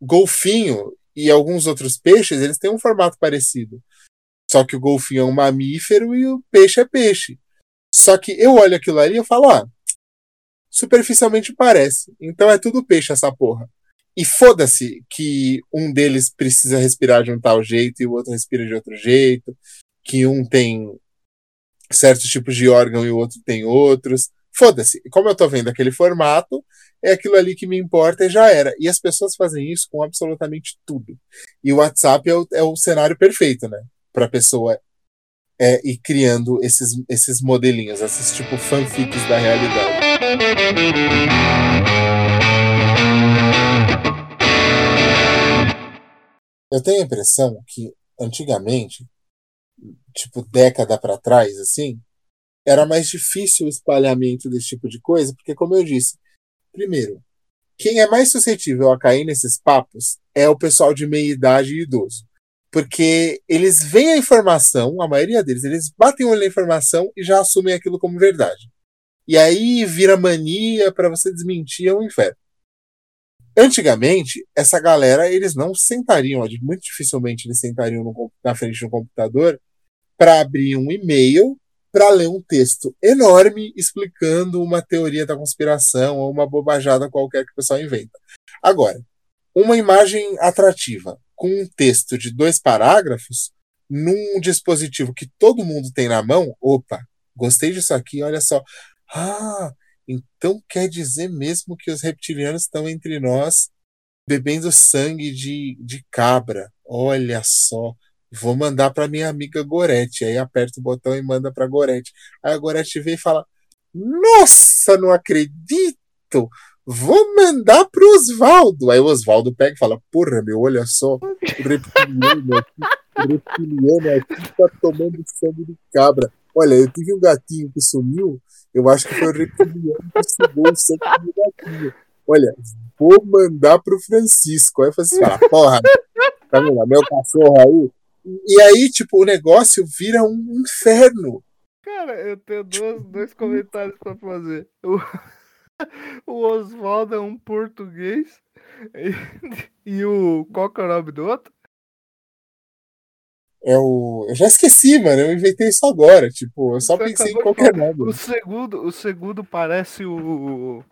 golfinho e alguns outros peixes, eles têm um formato parecido. Só que o golfinho é um mamífero e o peixe é peixe. Só que eu olho aquilo ali e eu falo, ó, superficialmente parece. Então é tudo peixe essa porra. E foda-se que um deles precisa respirar de um tal jeito e o outro respira de outro jeito, que um tem certos tipos de órgão e o outro tem outros. Foda-se. Como eu tô vendo aquele formato, é aquilo ali que me importa e já era. E as pessoas fazem isso com absolutamente tudo. E o WhatsApp é o, é o cenário perfeito, né? Pra pessoa é, ir criando esses, esses modelinhos, esses tipo fanfics da realidade. Eu tenho a impressão que antigamente, tipo década para trás, assim, era mais difícil o espalhamento desse tipo de coisa, porque como eu disse, primeiro, quem é mais suscetível a cair nesses papos é o pessoal de meia idade e idoso. Porque eles veem a informação, a maioria deles, eles batem o olho na informação e já assumem aquilo como verdade. E aí vira mania para você desmentir é um inferno. Antigamente, essa galera, eles não sentariam, muito dificilmente eles sentariam no na frente de um computador para abrir um e-mail para ler um texto enorme explicando uma teoria da conspiração ou uma bobajada qualquer que o pessoal inventa. Agora, uma imagem atrativa com um texto de dois parágrafos num dispositivo que todo mundo tem na mão, opa, gostei disso aqui, olha só. Ah, então quer dizer mesmo que os reptilianos estão entre nós bebendo sangue de, de cabra. Olha só. Vou mandar para minha amiga Gorete. Aí aperta o botão e manda para Gorete. Aí a Gorete vem e fala: Nossa, não acredito! Vou mandar pro Osvaldo. Aí o Osvaldo pega e fala: Porra, meu, olha só. O reptiliano aqui, o reptiliano aqui tá tomando sangue de cabra. Olha, eu tive um gatinho que sumiu. Eu acho que foi o reptiliano que sugou o sangue do gatinho. Olha, vou mandar pro Francisco. Aí assim: ah, porra, tá vendo? Meu cachorro aí, E aí, tipo, o negócio vira um inferno. Cara, eu tenho dois, dois comentários pra fazer. O, o Oswaldo é um português e, e o. Qual que é o nome do outro? É o. Eu já esqueci, mano. Eu inventei isso agora. Tipo, eu só Você pensei em qualquer nome. O segundo, o segundo parece o.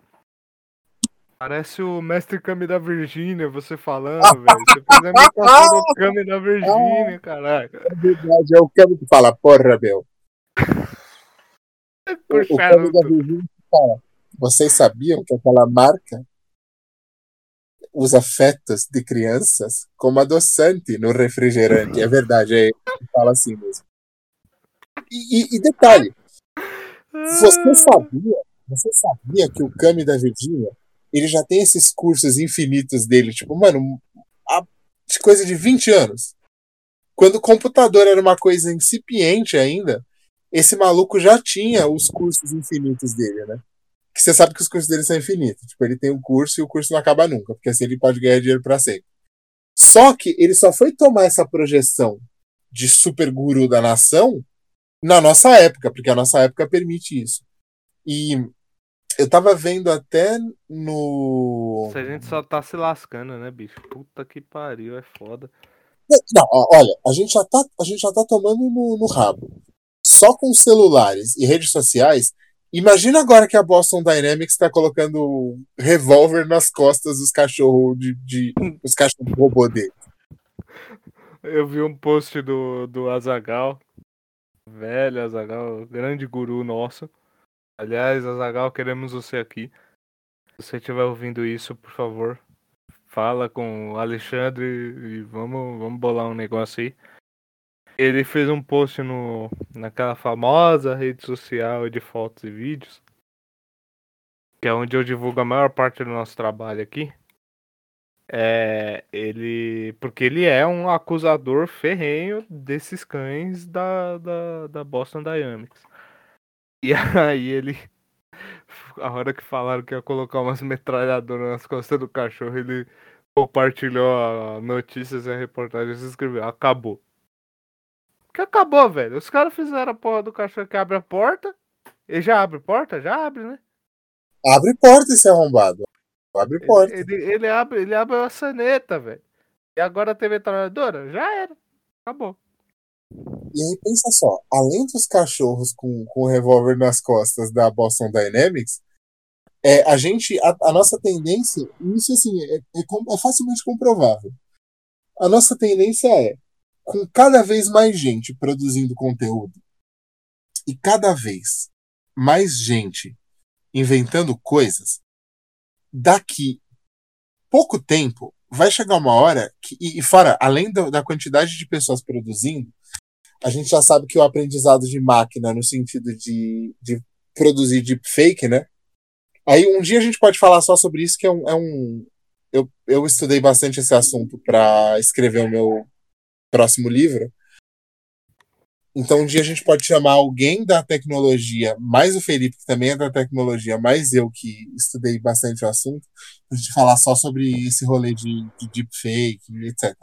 Parece o mestre Kami da Virgínia, você falando, velho. Você fez a imitação do Kami da Virgínia, caralho. Na verdade, é o Cami que fala, porra, meu. O, o Puxa, Cami da Virgínia fala. Vocês sabiam que aquela marca usa fetos de crianças como adoçante no refrigerante? É verdade, é, ele fala assim mesmo. E, e- e detalhe, Você sabia? Você sabia que o Kami da Virgínia, ele já tem esses cursos infinitos dele, tipo, mano, há coisa de 20 anos. Quando o computador era uma coisa incipiente ainda, esse maluco já tinha os cursos infinitos dele, né? Que você sabe que os cursos dele são infinitos. Tipo, ele tem um curso e o curso não acaba nunca, porque assim ele pode ganhar dinheiro pra sempre. Só que ele só foi tomar essa projeção de super guru da nação na nossa época, porque a nossa época permite isso. E eu tava vendo até no. Se a gente só tá se lascando, né, bicho? Puta que pariu, é foda. Não, olha, a gente já tá, a gente já tá tomando no, no rabo. Só com celulares e redes sociais. Imagina agora que a Boston Dynamics tá colocando revólver nas costas dos cachorros de, de os cachorros robô dele. Eu vi um post do, do Azagal. Velho Azagal, grande guru nosso. Aliás, Azagal, queremos você aqui. Se você estiver ouvindo isso, por favor, fala com o Alexandre e vamos, vamos bolar um negócio aí. Ele fez um post no, naquela famosa rede social de fotos e vídeos, que é onde eu divulgo a maior parte do nosso trabalho aqui. É, ele. Porque ele é um acusador ferrenho desses cães da, da, da Boston Dynamics. E aí ele. A hora que falaram que ia colocar umas metralhadoras nas costas do cachorro, ele compartilhou a notícias e a reportagem e escreveu, acabou. Que acabou, velho. Os caras fizeram a porra do cachorro que abre a porta. Ele já abre porta? Já abre, né? Abre porta esse arrombado. Abre porta. Ele, ele, ele abre, ele abre a saneta, velho. E agora tem metralhadora? Já era. Acabou. E aí pensa só, além dos cachorros com, com revólver nas costas da Boston Dynamics, é, a gente, a, a nossa tendência, isso assim, é, é, é facilmente comprovável. A nossa tendência é, com cada vez mais gente produzindo conteúdo e cada vez mais gente inventando coisas, daqui pouco tempo vai chegar uma hora que, e, e fora, além da quantidade de pessoas produzindo, a gente já sabe que o aprendizado de máquina, no sentido de, de produzir deepfake, né? Aí um dia a gente pode falar só sobre isso, que é um. É um eu, eu estudei bastante esse assunto para escrever o meu próximo livro. Então um dia a gente pode chamar alguém da tecnologia, mais o Felipe, que também é da tecnologia, mais eu que estudei bastante o assunto, pra gente falar só sobre esse rolê de, de deepfake, etc.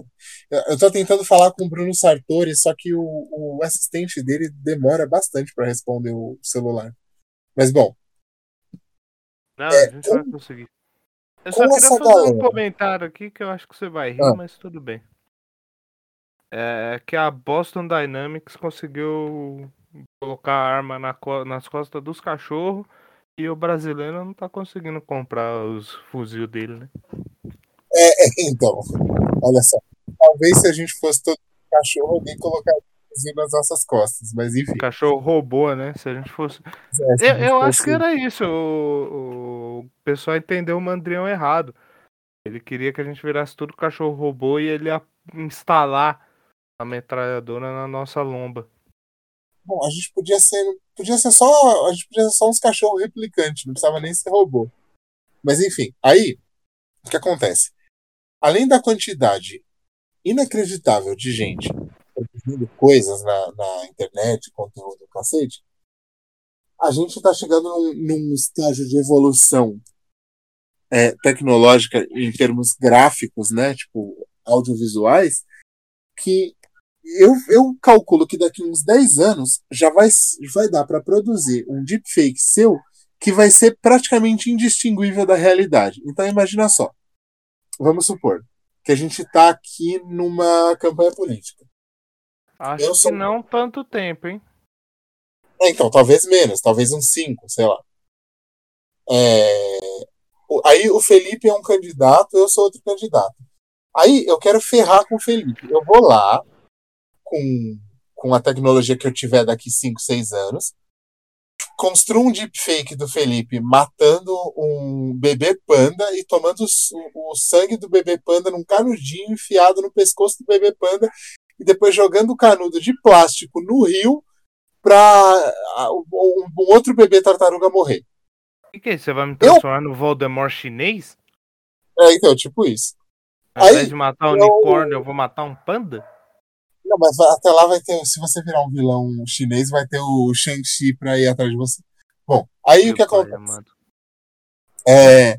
Eu, eu tô tentando falar com o Bruno Sartori, só que o, o assistente dele demora bastante para responder o celular. Mas bom, Não, É, a gente vai conseguir. Eu só queria fazer um galera- comentário aqui que eu acho que você vai rir, Ah. mas tudo bem. É que a Boston Dynamics conseguiu colocar a arma na co- nas costas dos cachorros e o brasileiro não tá conseguindo comprar os fuzil dele, né? então, olha só. Talvez se a gente fosse todo cachorro, alguém colocaria fuzil nas nossas costas, mas enfim. Cachorro robô, né? Se a gente fosse. é, Eu, gente eu acho que fosse- era isso. O, o pessoal entendeu o Mandrião errado. Ele queria que a gente virasse tudo cachorro robô e ele ia instalar a metralhadora na nossa lomba. Bom, a gente podia ser. Podia ser só. A gente podia ser só uns cachorros replicantes, não precisava nem ser robô. Mas enfim, aí, o que acontece? Além da quantidade inacreditável de gente produzindo coisas na, na internet, conteúdo cacete, a gente está chegando num, num estágio de evolução é, tecnológica em termos gráficos, né? Tipo, audiovisuais, que eu, eu calculo que daqui uns 10 anos já vai, vai dar para produzir um deepfake seu que vai ser praticamente indistinguível da realidade. Então imagina só. Vamos supor que a gente está aqui numa campanha política. Acho sou... que não tanto tempo, hein? É, então, talvez menos, talvez uns 5, sei lá. É... Aí o Felipe é um candidato, eu sou outro candidato. Aí eu quero ferrar com o Felipe. Eu vou lá, com, com a tecnologia que eu tiver daqui 5, 6 anos, construo um deepfake do Felipe matando um bebê panda e tomando o, o, sangue do bebê panda num canudinho enfiado no pescoço do bebê panda e depois jogando o canudo de plástico no rio para um, um, outro bebê tartaruga morrer. O que, é? Você vai me transformar eu... no Voldemort chinês? É, então, tipo isso. Ao invés de matar um eu... unicórnio, eu vou matar um panda? Não, mas até lá vai ter. Se você virar um vilão chinês, vai ter o Shang-Chi pra ir atrás de você. Bom, aí Meu o que acontece? É,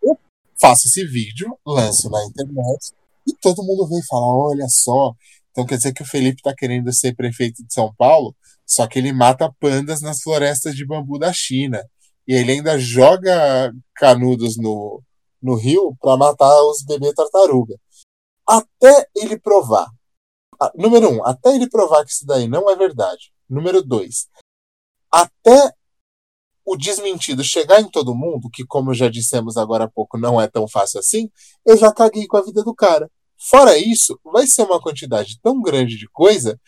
eu faço esse vídeo, lanço na internet, e todo mundo vem falar: olha só. Então quer dizer que o Felipe tá querendo ser prefeito de São Paulo, só que ele mata pandas nas florestas de bambu da China. E ele ainda joga canudos no, no rio para matar os bebês tartaruga. Até ele provar número um, até ele provar que isso daí não é verdade. Número dois, até o desmentido chegar em todo mundo, que como já dissemos agora há pouco, não é tão fácil assim, eu já caguei com a vida do cara. Fora isso, vai ser uma quantidade tão grande de coisa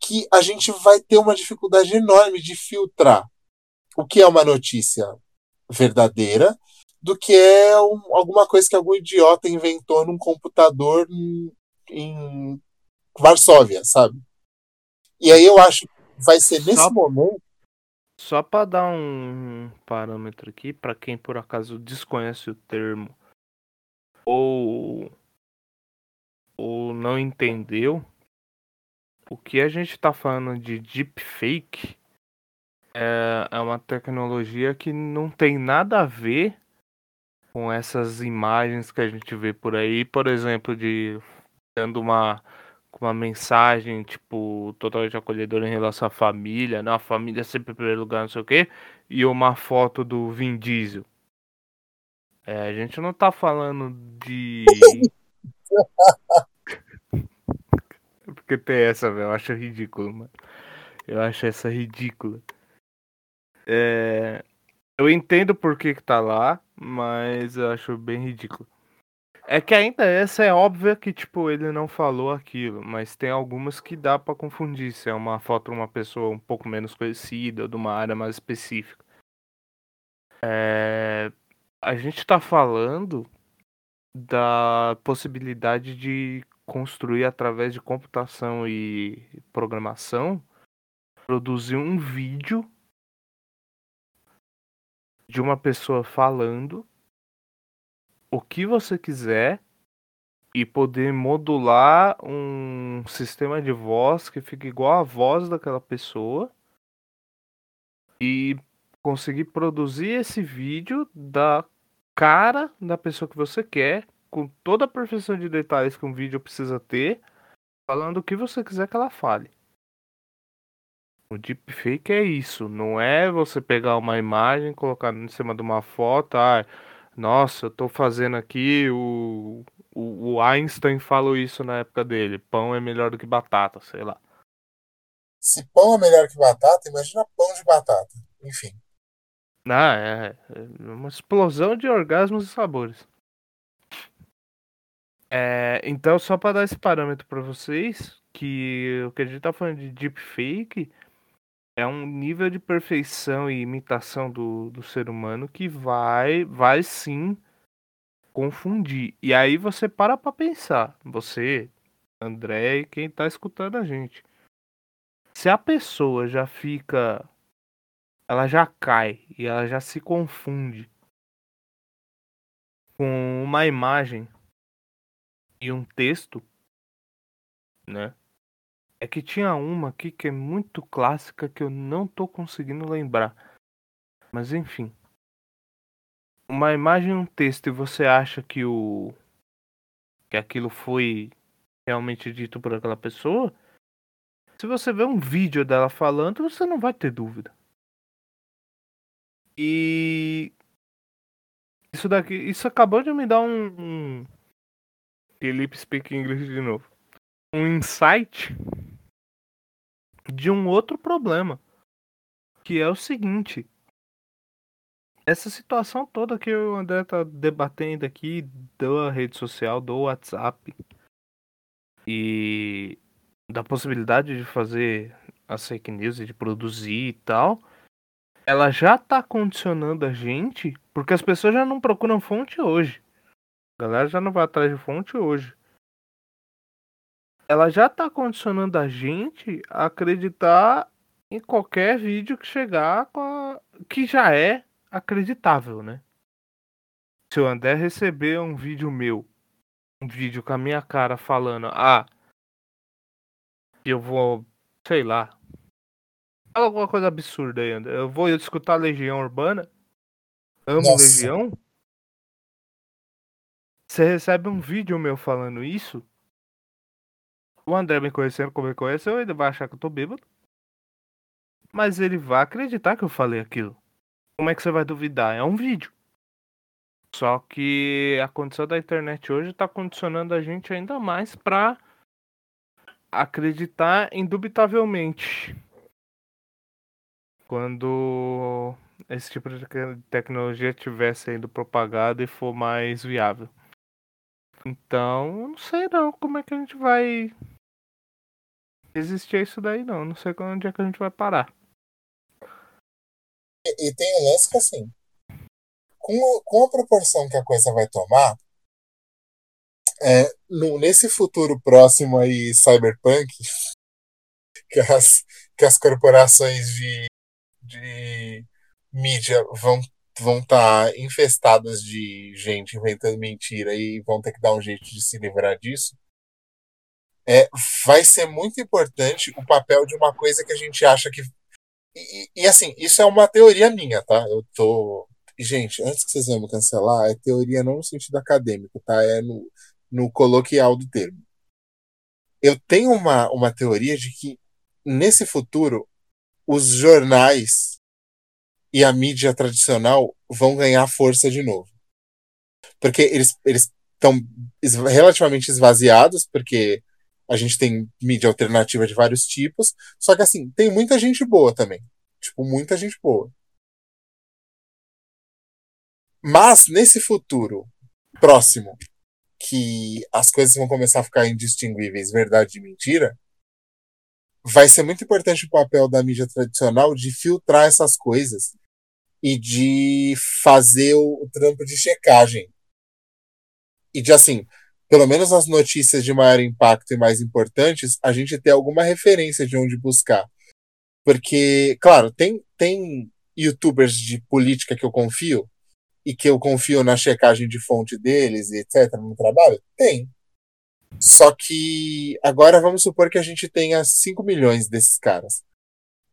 que a gente vai ter uma dificuldade enorme de filtrar o que é uma notícia verdadeira do que é um, alguma coisa que algum idiota inventou num computador em, em Varsóvia, sabe? E aí eu acho que vai ser nesse só, momento. Só para dar um parâmetro aqui, para quem por acaso desconhece o termo ou, ou não entendeu, o que a gente está falando de deepfake é, é uma tecnologia que não tem nada a ver com essas imagens que a gente vê por aí, por exemplo, de dando uma com uma mensagem, tipo, totalmente acolhedora em relação à família, né? A família sempre em primeiro lugar, não sei o quê, e uma foto do Vin Diesel. É, a gente não tá falando de. Porque tem essa, velho. Eu acho ridículo, mano. Eu acho essa ridícula. É... Eu entendo por que, que tá lá, mas eu acho bem ridículo. É que ainda essa é óbvia que, tipo, ele não falou aquilo, mas tem algumas que dá para confundir se é uma foto de uma pessoa um pouco menos conhecida de uma área mais específica. É... A gente tá falando da possibilidade de construir através de computação e programação produzir um vídeo de uma pessoa falando o que você quiser e poder modular um sistema de voz que fique igual a voz daquela pessoa e conseguir produzir esse vídeo da cara da pessoa que você quer, com toda a perfeição de detalhes que um vídeo precisa ter, falando o que você quiser que ela fale. O deepfake é isso, não é você pegar uma imagem, colocar em cima de uma foto, ah, nossa, eu tô fazendo aqui o, o, o Einstein falou isso na época dele. Pão é melhor do que batata, sei lá. Se pão é melhor que batata, imagina pão de batata. Enfim. Ah, é, é uma explosão de orgasmos e sabores. É, então, só para dar esse parâmetro para vocês, que o que a gente tá falando de deepfake é um nível de perfeição e imitação do, do ser humano que vai, vai sim confundir. E aí você para pra pensar, você, André e quem tá escutando a gente. Se a pessoa já fica. Ela já cai e ela já se confunde com uma imagem e um texto, né? É que tinha uma aqui que é muito clássica que eu não tô conseguindo lembrar. Mas enfim. Uma imagem um texto e você acha que o. que aquilo foi realmente dito por aquela pessoa, se você vê um vídeo dela falando, você não vai ter dúvida. E isso daqui, isso acabou de me dar um, um Felipe speak English de novo. Um insight de um outro problema, que é o seguinte: essa situação toda que o André tá debatendo aqui da rede social, do WhatsApp e da possibilidade de fazer as fake news e de produzir e tal, ela já tá condicionando a gente, porque as pessoas já não procuram fonte hoje. A galera já não vai atrás de fonte hoje. Ela já tá condicionando a gente a acreditar em qualquer vídeo que chegar com a... que já é acreditável, né? Se o André receber um vídeo meu, um vídeo com a minha cara falando, ah, eu vou, sei lá, fala alguma coisa absurda aí, André. Eu vou escutar Legião Urbana, amo Nossa. Legião. Você recebe um vídeo meu falando isso, o André me conhecendo como me conheceu, ele vai achar que eu tô bêbado. Mas ele vai acreditar que eu falei aquilo. Como é que você vai duvidar? É um vídeo. Só que a condição da internet hoje tá condicionando a gente ainda mais pra acreditar indubitavelmente. Quando esse tipo de tec- tecnologia estiver sendo propagado e for mais viável. Então, não sei não como é que a gente vai resistir a isso daí não. Não sei onde é que a gente vai parar. E, e tem um lance que assim, com, com a proporção que a coisa vai tomar, é, no- nesse futuro próximo aí, cyberpunk, que as, que as corporações de, de mídia vão vão estar infestadas de gente inventando mentira e vão ter que dar um jeito de se livrar disso. É, vai ser muito importante o papel de uma coisa que a gente acha que e, e, assim, isso é uma teoria minha, tá? Eu tô. Gente, antes que vocês venham me cancelar, é teoria não no sentido acadêmico, tá? É no, no coloquial do termo. Eu tenho uma, uma teoria de que nesse futuro os jornais e a mídia tradicional vão ganhar força de novo. Porque eles estão relativamente esvaziados, porque a gente tem mídia alternativa de vários tipos, só que assim, tem muita gente boa também. Tipo, muita gente boa. Mas nesse futuro próximo, que as coisas vão começar a ficar indistinguíveis, verdade e mentira, vai ser muito importante o papel da mídia tradicional de filtrar essas coisas e de fazer o, trampo de checagem. E de assim, pelo menos as notícias de maior impacto e mais importantes, a gente ter alguma referência de onde buscar. Porque, claro, tem, tem youtubers de política que eu confio e que eu confio na checagem de fonte deles e etc. no trabalho? Tem. Só que agora vamos supor que a gente tenha 5 milhões desses caras.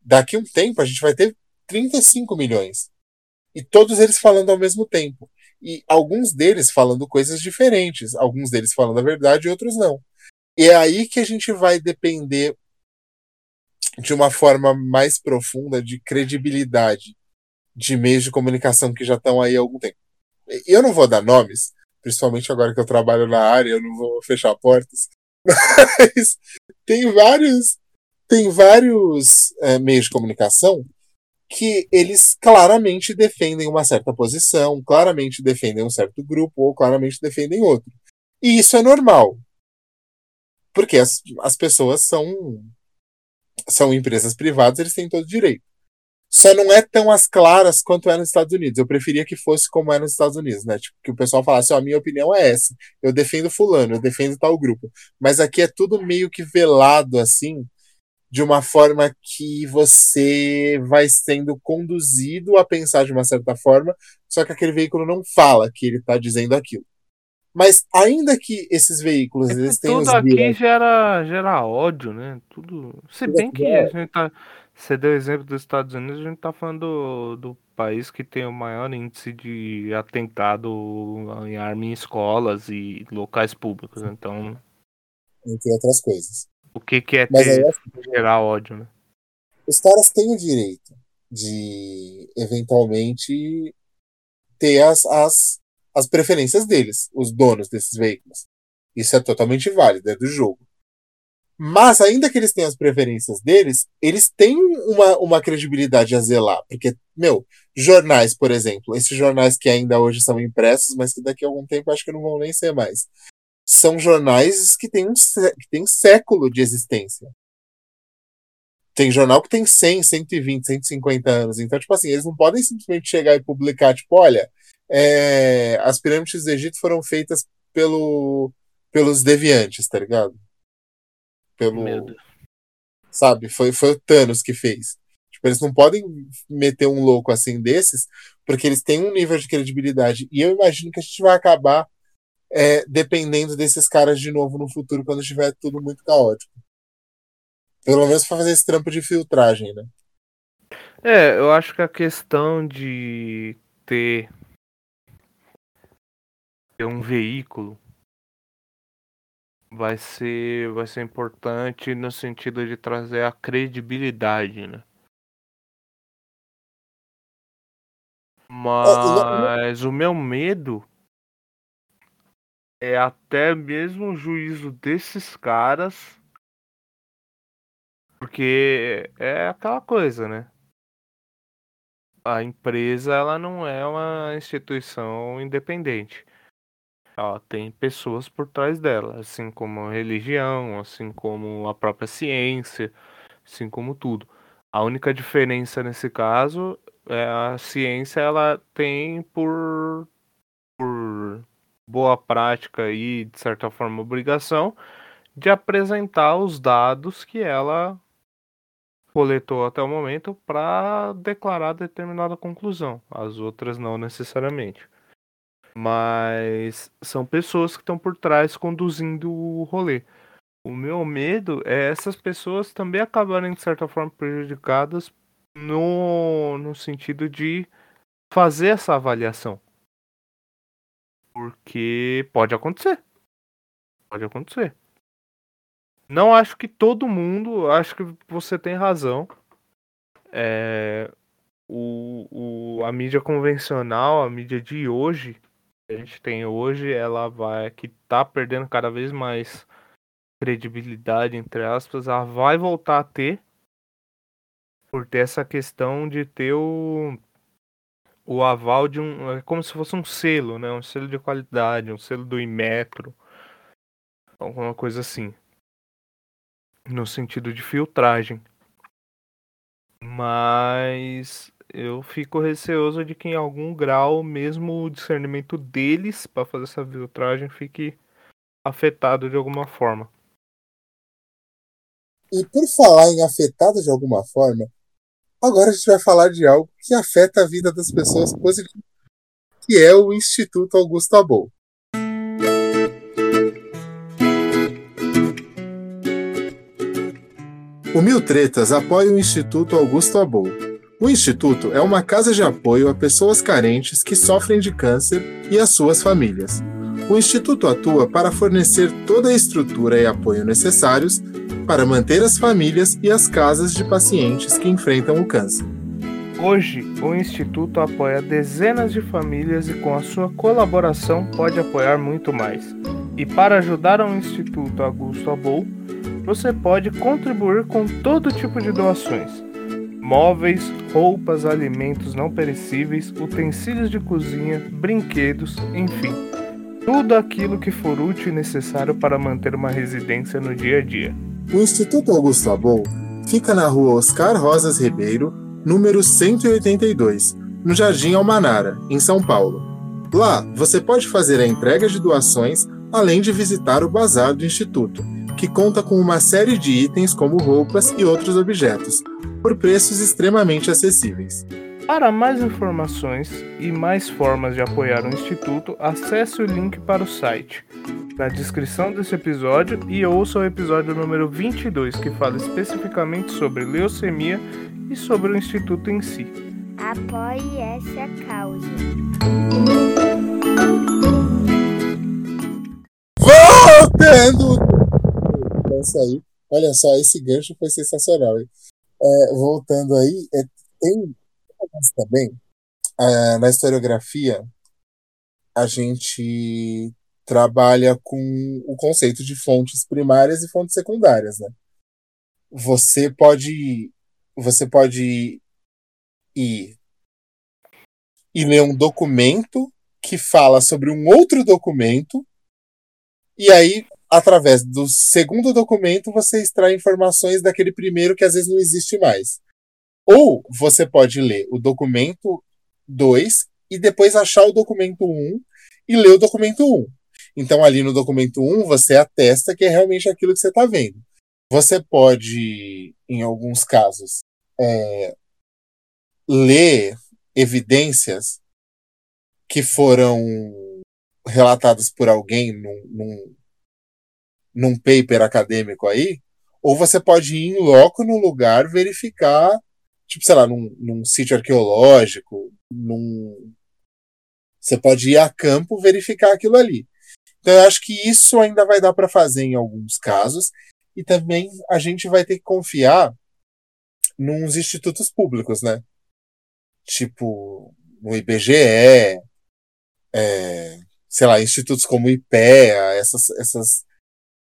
Daqui um tempo a gente vai ter 35 milhões. E todos eles falando ao mesmo tempo. E alguns deles falando coisas diferentes. Alguns deles falando a verdade e outros não. E é aí que a gente vai depender de uma forma mais profunda de credibilidade de meios de comunicação que já estão aí há algum tempo. Eu não vou dar nomes, principalmente agora que eu trabalho na área, eu não vou fechar portas. Mas tem vários, tem vários é, meios de comunicação que eles claramente defendem uma certa posição, claramente defendem um certo grupo ou claramente defendem outro. E isso é normal. Porque as, as pessoas são são empresas privadas, eles têm todo direito. Só não é tão as claras quanto é nos Estados Unidos. Eu preferia que fosse como é nos Estados Unidos, né? Tipo, que o pessoal falasse, ó, oh, a minha opinião é essa. Eu defendo fulano, eu defendo tal grupo. Mas aqui é tudo meio que velado, assim, de uma forma que você vai sendo conduzido a pensar de uma certa forma, só que aquele veículo não fala que ele está dizendo aquilo. Mas ainda que esses veículos É que tudo aqui viés- gera, gera ódio, né? Tudo. Se bem que é- a gente tá. Você deu o exemplo dos Estados Unidos, a gente tá falando do, do país que tem o maior índice de atentado em arma em escolas e locais públicos. Então, entre outras coisas. O que, que é Mas ter, aí, assim, gerar ódio, né? os caras têm o direito de eventualmente ter as, as, as preferências deles, os donos desses veículos. Isso é totalmente válido, é do jogo. Mas, ainda que eles tenham as preferências deles, eles têm uma, uma credibilidade a zelar. Porque, meu, jornais, por exemplo, esses jornais que ainda hoje são impressos, mas que daqui a algum tempo acho que não vão nem ser mais. São jornais que têm um que têm século de existência. Tem jornal que tem 100, 120, 150 anos. Então, tipo assim, eles não podem simplesmente chegar e publicar, tipo, olha, é, as pirâmides do Egito foram feitas pelo, pelos deviantes, tá ligado? Pelo, Deus. sabe? Foi, foi o Thanos que fez. Tipo, eles não podem meter um louco assim desses, porque eles têm um nível de credibilidade. E eu imagino que a gente vai acabar é, dependendo desses caras de novo no futuro, quando estiver tudo muito caótico. Pelo menos para fazer esse trampo de filtragem, né? É, eu acho que a questão de ter, ter um veículo vai ser, vai ser importante no sentido de trazer a credibilidade, né? Mas o meu medo é até mesmo o juízo desses caras, porque é aquela coisa, né? A empresa ela não é uma instituição independente. Ela tem pessoas por trás dela, assim como a religião, assim como a própria ciência, assim como tudo. A única diferença nesse caso é a ciência ela tem por, por boa prática e de certa forma obrigação de apresentar os dados que ela coletou até o momento para declarar determinada conclusão. As outras não necessariamente. Mas são pessoas que estão por trás conduzindo o rolê. O meu medo é essas pessoas também acabarem, de certa forma, prejudicadas no, no sentido de fazer essa avaliação. Porque pode acontecer. Pode acontecer. Não acho que todo mundo, acho que você tem razão. É, o, o, a mídia convencional, a mídia de hoje, que a gente tem hoje, ela vai que tá perdendo cada vez mais credibilidade, entre aspas, ela vai voltar a ter por ter essa questão de ter o, o aval de um. É como se fosse um selo, né? Um selo de qualidade, um selo do Imetro. Alguma coisa assim. No sentido de filtragem. Mas eu fico receoso de que em algum grau, mesmo o discernimento deles para fazer essa filtragem fique afetado de alguma forma. E por falar em afetado de alguma forma, agora a gente vai falar de algo que afeta a vida das pessoas positivamente, que é o Instituto Augusto Abol. O Mil Tretas apoia o Instituto Augusto Abol. O Instituto é uma casa de apoio a pessoas carentes que sofrem de câncer e as suas famílias. O Instituto atua para fornecer toda a estrutura e apoio necessários para manter as famílias e as casas de pacientes que enfrentam o câncer. Hoje, o Instituto apoia dezenas de famílias e, com a sua colaboração, pode apoiar muito mais. E para ajudar ao Instituto Augusto Abol, você pode contribuir com todo tipo de doações: móveis, roupas, alimentos não perecíveis, utensílios de cozinha, brinquedos, enfim, tudo aquilo que for útil e necessário para manter uma residência no dia a dia. O Instituto Augusto Abol fica na rua Oscar Rosas Ribeiro, número 182, no Jardim Almanara, em São Paulo. Lá, você pode fazer a entrega de doações, além de visitar o bazar do Instituto, que conta com uma série de itens como roupas e outros objetos, por preços extremamente acessíveis. Para mais informações e mais formas de apoiar o Instituto, acesse o link para o site na descrição desse episódio e ouça o episódio número 22, que fala especificamente sobre leucemia e sobre o Instituto em si. Apoie essa causa. Voltando! essa aí. Olha só, esse gancho foi sensacional. Hein? É, voltando aí, é, tem também é, na historiografia a gente trabalha com o conceito de fontes primárias e fontes secundárias, né? Você pode você pode ir e ler um documento que fala sobre um outro documento e aí através do segundo documento você extrai informações daquele primeiro que às vezes não existe mais. Ou você pode ler o documento 2 e depois achar o documento 1 um, e ler o documento 1. Um. Então, ali no documento 1, um, você atesta que é realmente aquilo que você está vendo. Você pode, em alguns casos, é, ler evidências que foram relatadas por alguém num, num, num paper acadêmico aí, ou você pode ir em loco no lugar verificar, tipo, sei lá, num, num sítio arqueológico, num. Você pode ir a campo verificar aquilo ali. Então eu acho que isso ainda vai dar para fazer em alguns casos, e também a gente vai ter que confiar nos institutos públicos, né? Tipo, no IBGE, é, sei lá, institutos como o IPEA, essas, essas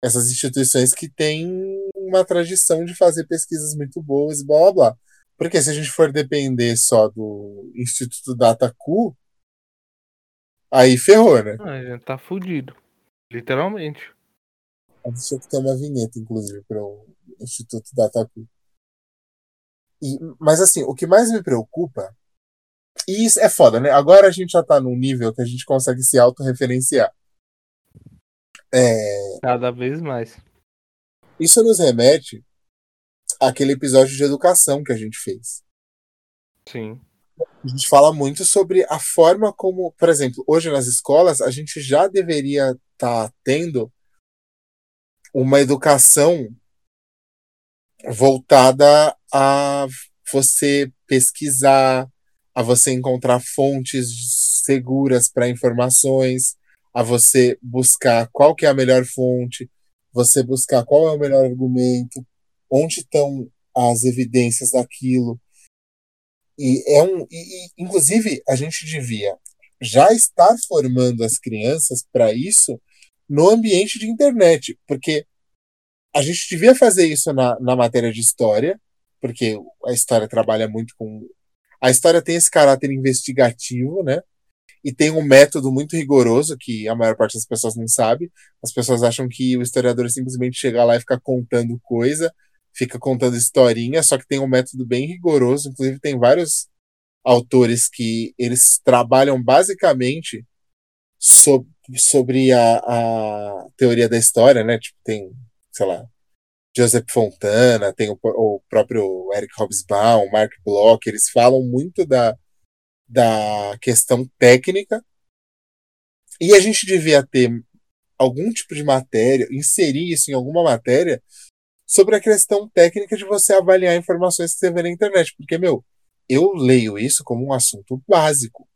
essas instituições que têm uma tradição de fazer pesquisas muito boas e blá blá blá. Porque se a gente for depender só do Instituto Dataku, aí ferrou, né? Ah, gente tá fudido. Literalmente. Deixa eu ter uma vinheta, inclusive, para o Instituto Dataku. E, mas assim, o que mais me preocupa, e isso é foda, né? Agora a gente já tá num nível que a gente consegue se autorreferenciar. É... Cada vez mais. Isso nos remete àquele episódio de educação que a gente fez. Sim. A gente fala muito sobre a forma como, por exemplo, hoje nas escolas a gente já deveria estar tá tendo uma educação voltada a você pesquisar, a você encontrar fontes seguras para informações, a você buscar qual que é a melhor fonte, você buscar qual é o melhor argumento, onde estão as evidências daquilo. E é um, e, inclusive a gente devia já estar formando as crianças para isso no ambiente de internet, porque a gente devia fazer isso na, na matéria de história, porque a história trabalha muito com a história tem esse caráter investigativo, né? e tem um método muito rigoroso que a maior parte das pessoas não sabe. As pessoas acham que o historiador simplesmente chega lá e fica contando coisa, fica contando historinha, só que tem um método bem rigoroso. Inclusive tem vários autores que eles trabalham basicamente sobre, sobre a, a teoria da história, né? Tipo, tem, sei lá, Joseph Fontana, tem o, o próprio Eric Hobsbawm, Mark Bloch, eles falam muito da, da questão técnica. E a gente devia ter algum tipo de matéria, inserir isso em alguma matéria sobre a questão técnica de você avaliar informações que você vê na internet. Porque, meu, eu leio isso como um assunto básico.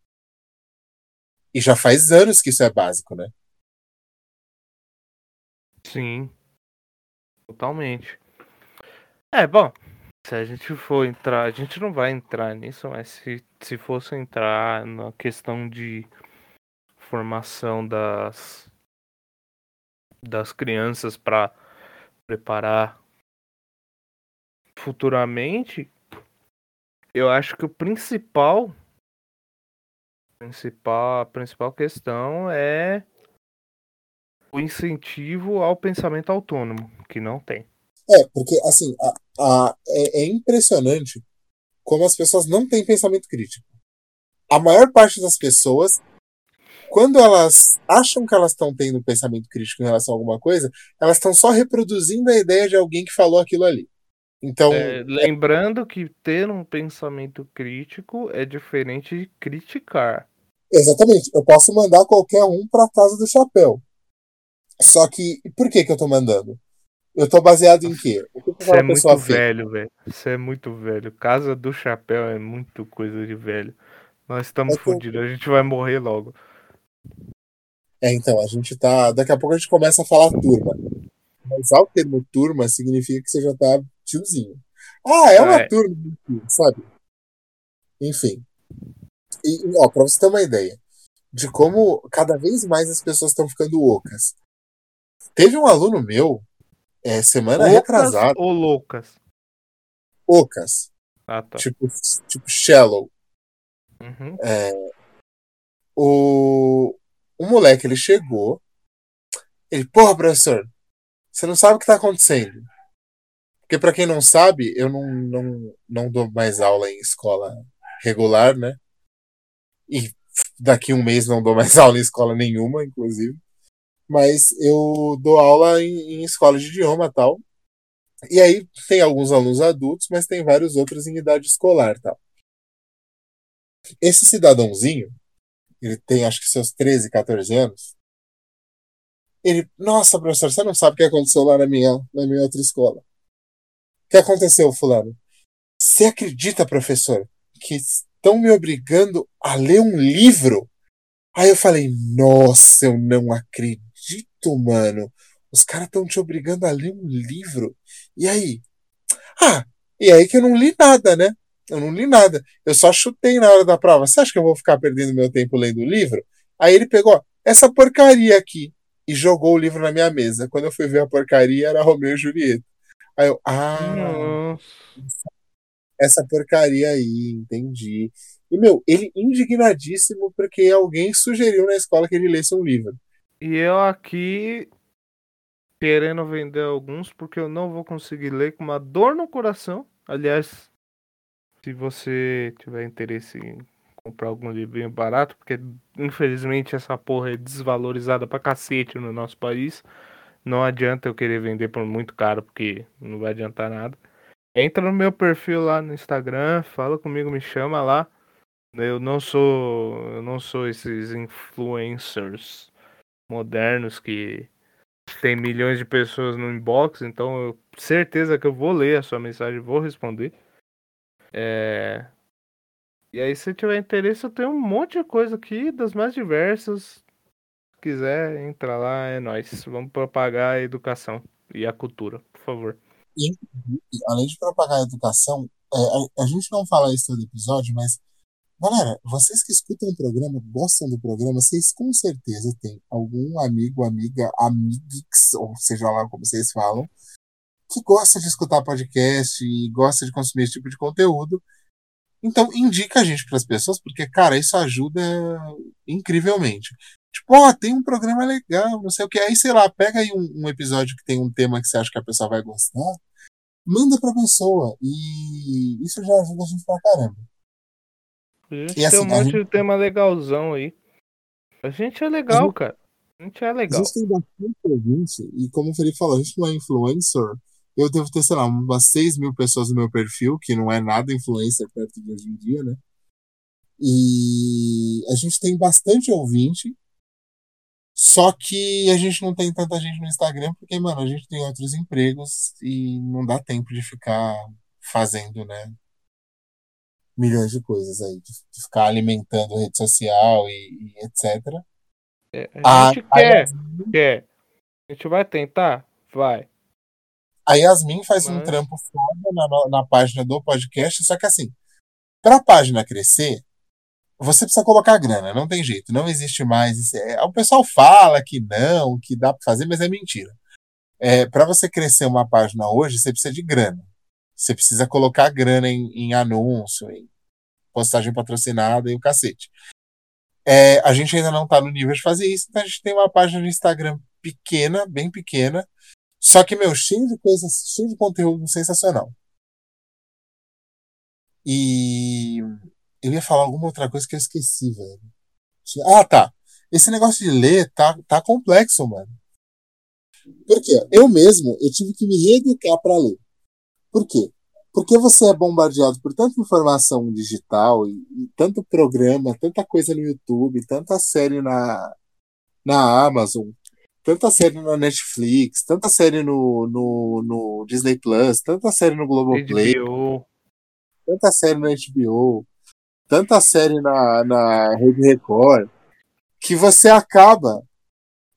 E já faz anos que isso é básico, né? Sim. Totalmente. É, bom, se a gente for entrar, a gente não vai entrar nisso, mas se, se fosse entrar na questão de formação das das crianças para preparar futuramente, eu acho que o principal principal a principal questão é o incentivo ao pensamento autônomo, que não tem. É, porque assim, a, a, é, é impressionante como as pessoas não têm pensamento crítico. A maior parte das pessoas, quando elas acham que elas estão tendo pensamento crítico em relação a alguma coisa, elas estão só reproduzindo a ideia de alguém que falou aquilo ali. Então, é, lembrando que ter um pensamento crítico é diferente de criticar. Exatamente. Eu posso mandar qualquer um para casa do chapéu. Só que, por que que eu tô mandando? Eu tô baseado em quê? Você é muito velho, velho. Você é muito velho. Casa do Chapéu é muito coisa de velho. Nós estamos é fodidos, a gente vai morrer logo. É, então, a gente tá. Daqui a pouco a gente começa a falar turma. usar o termo turma significa que você já tá tiozinho. Ah, é uma É. turma, sabe? Enfim. E, ó, pra você ter uma ideia de como cada vez mais as pessoas estão ficando ocas. Teve um aluno meu, é, semana Ocas retrasada, ou loucas? ocas, Ah, tá. tipo, tipo shallow. Uhum. O, o moleque, ele chegou, ele, porra, professor, você não sabe o que tá acontecendo. Porque pra quem não sabe, eu não, não, não dou mais aula em escola regular, né? E daqui um mês não dou mais aula em escola nenhuma, inclusive. Mas eu dou aula em, em escola de idioma tal. E aí tem alguns alunos adultos, mas tem vários outros em idade escolar tal. Esse cidadãozinho, ele tem acho que seus 13, 14 anos. Ele, nossa, professor, você não sabe o que aconteceu lá na minha, na minha outra escola. Que aconteceu, fulano? Você acredita, professor, que estão me obrigando a ler um livro? Aí eu falei, nossa, eu não acredito, mano. Os caras estão te obrigando a ler um livro. E aí? Ah, e aí que eu não li nada, né? Eu não li nada. Eu só chutei na hora da prova. Você acha que eu vou ficar perdendo meu tempo lendo o livro? Aí ele pegou essa porcaria aqui e jogou o livro na minha mesa. Quando eu fui ver a porcaria, era Romeu e Julieta. Aí eu, ah, Nossa. essa porcaria aí, entendi. E, meu, ele indignadíssimo porque alguém sugeriu na escola que ele lesse um livro. E eu aqui querendo vender alguns porque eu não vou conseguir ler com uma dor no coração. Aliás, se você tiver interesse em comprar algum livrinho barato, porque infelizmente essa porra é desvalorizada pra cacete no nosso país. Não adianta eu querer vender por muito caro, porque não vai adiantar nada. Entra no meu perfil lá no Instagram, fala comigo, me chama lá. Eu não sou, eu não sou esses influencers modernos que tem milhões de pessoas no inbox, então eu certeza que eu vou ler a sua mensagem, vou responder. É... E aí, se tiver interesse, eu tenho um monte de coisa aqui, das mais diversas. Se quiser, entra lá, é nóis. Vamos propagar a educação e a cultura, por favor. E, além de propagar a educação, é, a, a, gente não fala isso todo episódio, mas, galera, vocês que escutam o programa, gostam do programa, vocês com certeza têm algum amigo, amiga, amigix, ou seja lá como vocês falam, que gosta de escutar podcast e gosta de consumir esse tipo de conteúdo. Então, indica a gente para as pessoas, porque, cara, isso ajuda incrivelmente. Tipo, ó, oh, tem um programa legal, não sei o que. Aí, sei lá, pega aí um, um, episódio que tem um tema que você acha que a pessoa vai gostar, manda pra pessoa. E isso já ajuda a gente pra caramba. A gente e, assim, tem um monte gente... de tema legalzão aí. A gente é legal, gente... cara. A gente é legal. A gente tem bastante gente, e como o Felipe falou, a gente não é influencer. Eu devo ter, sei lá, umas 6 mil pessoas no meu perfil, que não é nada influencer perto de hoje em dia, né? E a gente tem bastante ouvinte, só que a gente não tem tanta gente no Instagram, porque, mano, a gente tem outros empregos e não dá tempo de ficar fazendo, né? Milhões de coisas aí, de, ficar alimentando rede social e, e etc. É, a gente a, quer, a... quer. A gente vai tentar? Vai. A Yasmin faz Mas... um trampo foda na, na página do podcast, só que assim, pra página crescer, você precisa colocar grana, não tem jeito, não existe mais. É, o pessoal fala que não, que dá para fazer, mas é mentira. É, para você crescer uma página hoje, você precisa de grana. Você precisa colocar grana em, em anúncio, em postagem patrocinada e o cacete. É, a gente ainda não está no nível de fazer isso, então a gente tem uma página no Instagram pequena, bem pequena, só que, meu, cheio de coisas, cheio de conteúdo sensacional. E eu ia falar alguma outra coisa que eu esqueci, velho. Ah, tá. Esse negócio de ler tá, tá complexo, mano. Por quê? Eu mesmo, eu tive que me reeducar para ler. Por quê? Porque você é bombardeado por tanta informação digital e, e, tanto programa, tanta coisa no YouTube, tanta série na, na Amazon, tanta série na Netflix, tanta série no, no, no Disney Plus, tanta série no Globoplay, HBO. tanta série no HBO, tanta série na, na Rede Record, que você acaba,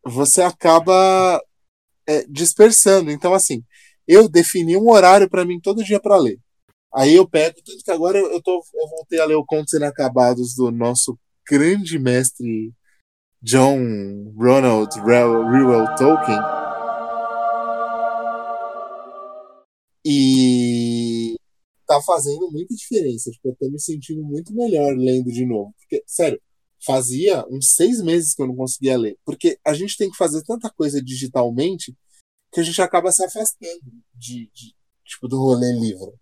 você acaba é, dispersando. Então, assim, eu defini um horário para mim todo dia para ler. Aí eu pego, tanto que agora eu, tô, eu voltei a ler o Contos Inacabados do nosso grande mestre John Ronald Reuel Tolkien. E tá fazendo muita diferença. Tipo, eu tô me sentindo muito melhor lendo de novo. Porque, sério, fazia uns seis meses que eu não conseguia ler. Porque a gente tem que fazer tanta coisa digitalmente que a gente acaba se afastando de, de tipo, do rolê livro.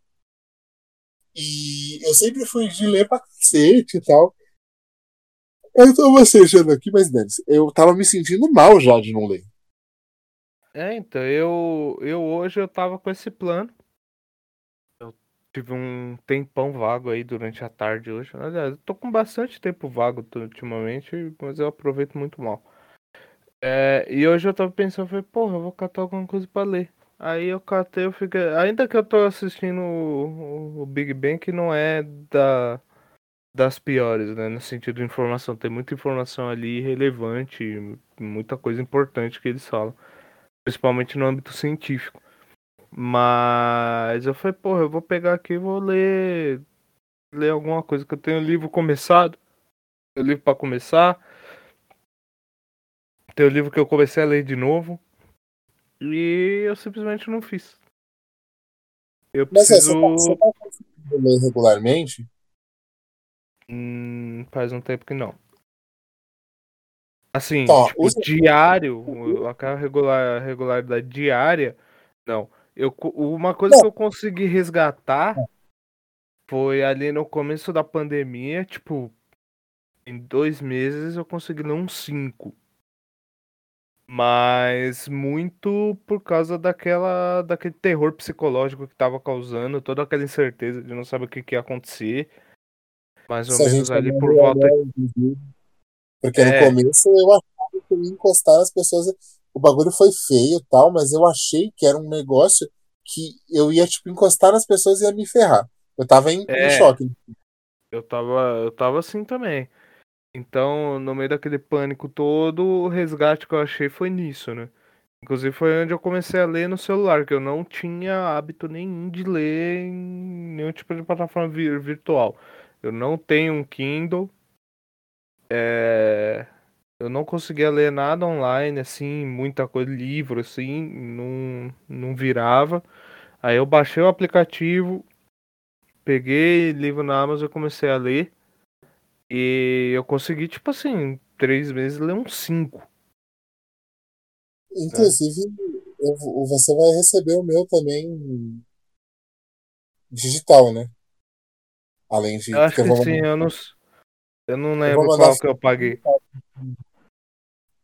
E eu sempre fui de ler pra cacete e tal. Eu tô bocejando aqui, mas Denis, eu tava me sentindo mal já de não ler. É, então, eu, eu hoje eu tava com esse plano. Tive um tempão vago aí durante a tarde hoje. Aliás, eu tô com bastante tempo vago ultimamente, mas eu aproveito muito mal. É, e hoje eu tava pensando, falei, porra, eu vou catar alguma coisa pra ler. Aí eu catei, eu fiquei. Ainda que eu tô assistindo o, o Big Bang, que não é da, das piores, né? No sentido de informação. Tem muita informação ali relevante, muita coisa importante que eles falam. Principalmente no âmbito científico. Mas eu falei, porra, eu vou pegar aqui e vou ler. Ler alguma coisa, que eu tenho livro começado. O livro para começar. Tem o livro que eu comecei a ler de novo. E eu simplesmente não fiz. Eu Mas é, preciso. você, tá, você tá ler regularmente? Hum, faz um tempo que não. Assim, Tá, tipo, usa- diário, aquela regular, regularidade diária, não. Eu, uma coisa que eu consegui resgatar foi ali no começo da pandemia, tipo, em dois meses eu consegui ler uns cinco. Mas muito por causa daquela, daquele terror psicológico que tava causando, toda aquela incerteza de não saber o que, que ia acontecer. Mais ou menos ali por no volta. Porque no É. começo eu achava que eu ia encostar nas pessoas. O bagulho foi feio e tal, mas eu achei que era um negócio que eu ia, tipo, encostar nas pessoas e ia me ferrar. Eu tava em, em É. choque. Eu tava, eu tava assim também. Então, no meio daquele pânico todo, o resgate que eu achei foi nisso, né? Inclusive foi onde eu comecei a ler no celular, que eu não tinha hábito nenhum de ler em nenhum tipo de plataforma vir- virtual. Eu não tenho um Kindle. é, Eu não conseguia ler nada online, assim, muita coisa, livro, assim, não, não virava. Aí eu baixei o aplicativo, peguei livro na Amazon e comecei a ler. E eu consegui, tipo assim, em três meses ler uns cinco. Inclusive, eu vou- você vai receber o meu também digital, né? Além de. Eu acho porque que eu sim, mandar- eu não, eu não lembro mandar qual que eu paguei.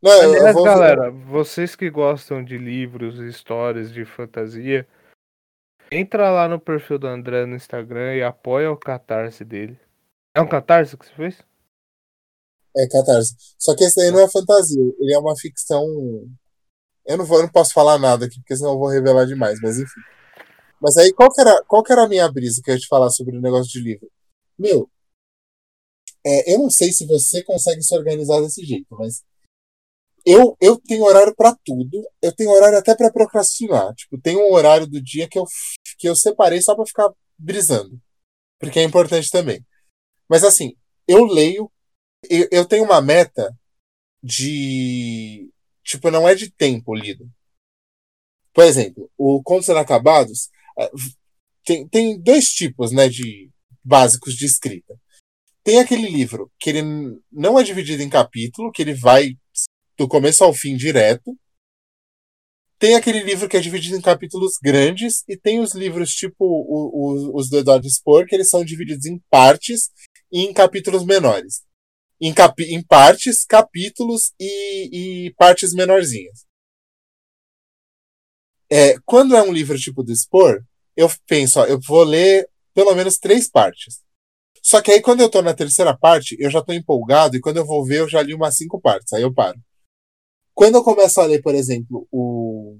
Não, Aliás, vou- galera, vocês que gostam de livros e histórias de fantasia, entra lá no perfil do André no Instagram e apoia o catarse dele. É um catarse que você fez? É Catarse. Só que esse daí não é fantasia, ele é uma ficção. Eu não, vou, eu não posso falar nada aqui, porque senão eu vou revelar demais, mas enfim. Mas aí, qual que era, qual que era a minha brisa que eu ia te falar sobre o negócio de livro? Meu, é, eu não sei se você consegue se organizar desse jeito, mas eu, eu tenho horário pra tudo, eu tenho horário até pra procrastinar. Tipo, tem um horário do dia que eu, que eu separei só pra ficar brisando, porque é importante também. Mas assim, eu leio, eu, eu tenho uma meta de. Tipo, não é de tempo lido. Por exemplo, o Contos Inacabados eh, tem, tem dois tipos né, de básicos de escrita. Tem aquele livro que ele não é dividido em capítulo, que ele vai do começo ao fim direto. Tem aquele livro que é dividido em capítulos grandes, e tem os livros tipo o- o- os do Eduardo Spohr, que eles são divididos em partes e em capítulos menores em, capi em partes, capítulos e, e partes menorzinhas. É, quando é um livro tipo do Spor, eu penso, ó, eu vou ler pelo menos três partes. Só que aí quando eu tô na terceira parte, eu já tô empolgado e quando eu vou ver, eu já li umas cinco partes, aí eu paro. Quando eu começo a ler, por exemplo, o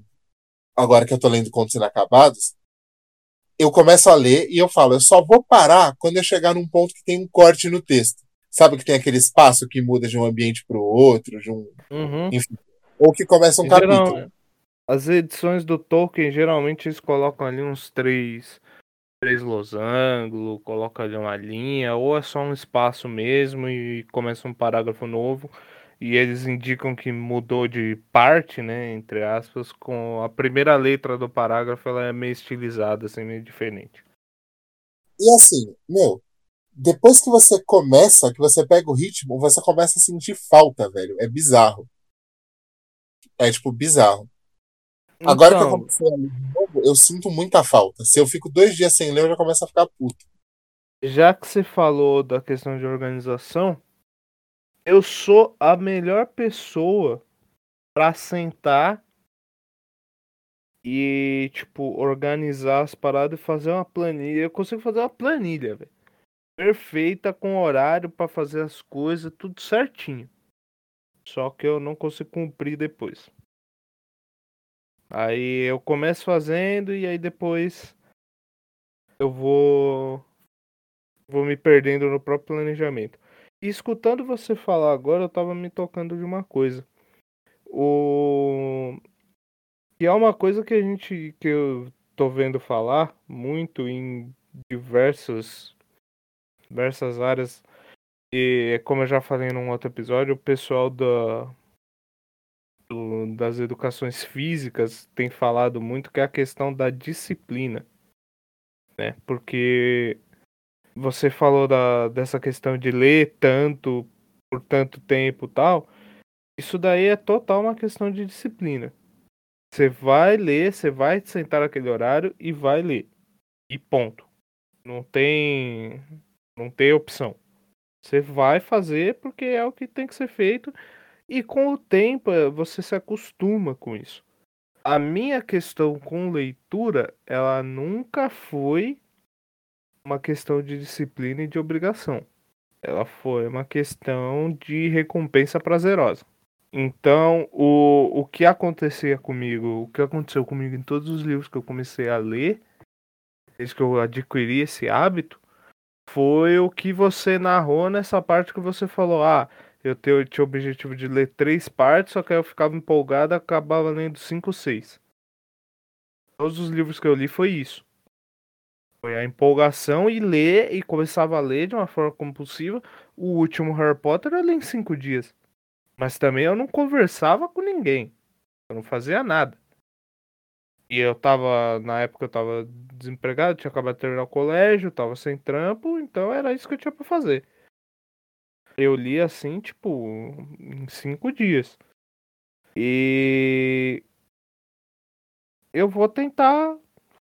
agora que eu tô lendo Contos Inacabados, eu começo a ler e eu falo, eu só vou parar quando eu chegar num ponto que tem um corte no texto. Sabe que tem aquele espaço que muda de um ambiente para o outro, de um, Uhum. ou que começa um Geral- capítulo. As edições do Tolkien, geralmente eles colocam ali uns três, três losango, colocam ali uma linha, ou é só um espaço mesmo e começa um parágrafo novo. E eles indicam que mudou de parte, né, entre aspas, com a primeira letra do parágrafo, ela é meio estilizada, assim, meio diferente. E assim, meu, depois que você começa, que você pega o ritmo, você começa a sentir falta, velho. É bizarro. É, tipo, bizarro. Então, Agora que eu então comecei a ler de novo, eu sinto muita falta. Se eu fico dois dias sem ler, eu já começo a ficar puto. Já que você falou da questão de organização, eu sou a melhor pessoa para sentar e, tipo, organizar as paradas e fazer uma planilha. Eu consigo fazer uma planilha, velho. Perfeita, com horário para fazer as coisas, tudo certinho. Só que eu não consigo cumprir depois. Aí eu começo fazendo e aí depois eu vou vou me perdendo no próprio planejamento. Escutando você falar agora, eu tava me tocando de uma coisa. O que é uma coisa que a gente que eu tô vendo falar muito em diversas diversas áreas e como eu já falei num outro episódio, o pessoal da do, das educações físicas tem falado muito que é a questão da disciplina, né? Porque você falou da, dessa questão de ler tanto por tanto tempo tal. Isso daí é total uma questão de disciplina. Você vai ler, você vai sentar naquele horário e vai ler. E ponto. Não tem não tem opção. Você vai fazer porque é o que tem que ser feito e com o tempo eh, você se acostuma com isso. A minha questão com leitura, ela nunca foi uma questão de disciplina e de obrigação. Ela foi uma questão de recompensa prazerosa. Então, o, o que acontecia comigo, o que aconteceu comigo em todos os livros que eu comecei a ler, desde que eu adquiri esse hábito, foi o que você narrou nessa parte que você falou: ah, eu tinha o objetivo de ler três partes, só que aí eu ficava empolgado e acabava lendo cinco ou seis. Todos os livros que eu li foi isso. Foi a empolgação e ler, e começava a ler de uma forma compulsiva. O último Harry Potter eu li em cinco dias. Mas também eu não conversava com ninguém. Eu não fazia nada. E eu tava, na época eu tava desempregado, tinha acabado de terminar o colégio, tava sem trampo, então era isso que eu tinha pra fazer. Eu li assim, tipo, em cinco dias. E eu vou tentar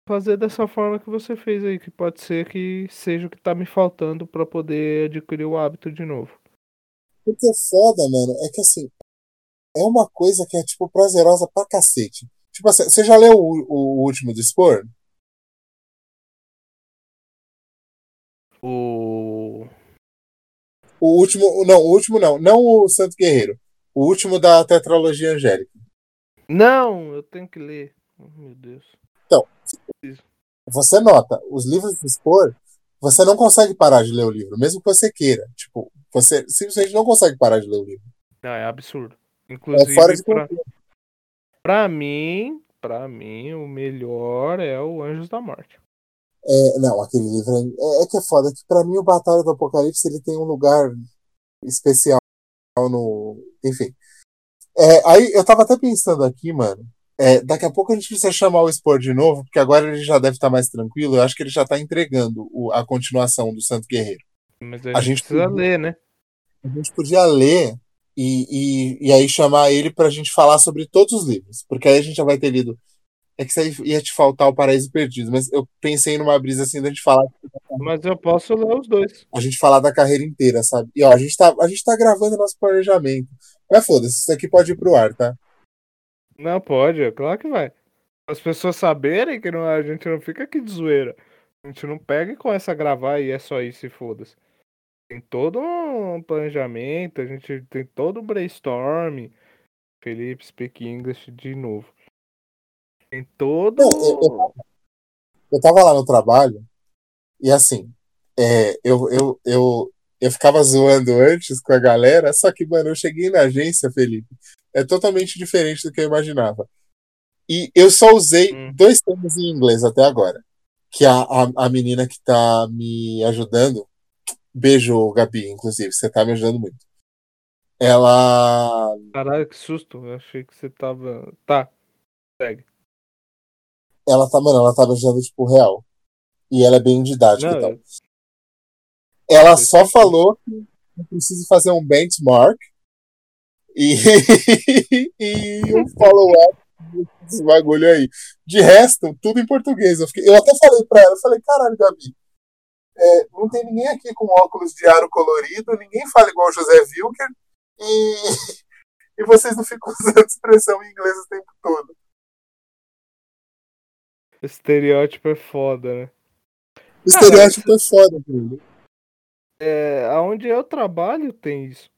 fazer dessa forma que você fez aí, que pode ser que seja o que tá me faltando para poder adquirir o hábito de novo. O que é foda, mano, é que assim, é uma coisa que é, tipo, prazerosa pra cacete. Tipo assim, você já leu o, o último do Spore? O. O último. Não, o último não. Não o Santo Guerreiro. O último da tetralogia angélica. Não, eu tenho que ler. Oh, meu Deus. Você nota, os livros de expor, você não consegue parar de ler o livro, mesmo que você queira. Tipo, você simplesmente não consegue parar de ler o livro. Não, é absurdo. Inclusive, é fora de pra, pra mim, pra mim, o melhor é o Anjos da Morte. É, não, aquele livro é, é, que é foda. Que pra mim o Batalha do Apocalipse ele tem um lugar especial no. Enfim. É, aí eu tava até pensando aqui, mano. É, daqui a pouco a gente precisa chamar o Spor de novo, porque agora ele já deve estar mais tranquilo. Eu acho que ele já tá entregando o, a continuação do Santo Guerreiro. Mas a, a gente, precisa podia, ler, né? A gente podia ler e, e, e aí chamar ele pra gente falar sobre todos os livros. Porque aí a gente já vai ter lido é que isso aí ia te faltar o Paraíso Perdido, mas eu pensei numa brisa assim da gente falar. Mas eu posso ler os dois. A gente falar da carreira inteira, sabe? E ó, a gente tá, a gente tá gravando nosso planejamento. Mas foda-se, isso aqui pode ir pro ar, tá? Não, pode, é claro que vai. As pessoas saberem que não, a gente não fica aqui de zoeira. A gente não pega e começa a gravar e é só isso e foda-se. Tem todo um planejamento, a gente tem todo um brainstorm. Felipe Speak English de novo. Tem todo. Eu, eu, eu, tava lá no trabalho e assim, é, eu, eu, eu, eu ficava zoando antes com a galera, só que, mano, eu cheguei na agência, Felipe. É totalmente diferente do que eu imaginava. E eu só usei Hum. dois termos em inglês até agora. Que a, a, a menina que tá me ajudando, beijo, Gabi, inclusive, você tá me ajudando muito. Ela, Caralho, que susto. Eu achei que você tava. Tá. Segue. ela tá, mano, ela tá me ajudando, tipo, real. E ela é bem didática Não, tal. eu- Ela eu só sei. falou que eu preciso fazer um benchmark e, e um follow-up desse bagulho aí. De resto, tudo em português. Eu, fiquei- eu até falei pra ela, eu falei, caralho, Gabi, é, não tem ninguém aqui com óculos de aro colorido, ninguém fala igual o José Wilker e, e vocês não ficam usando expressão em inglês o tempo todo. estereótipo é foda, né? Estereótipo é foda, cara. É, aonde eu trabalho tem isso.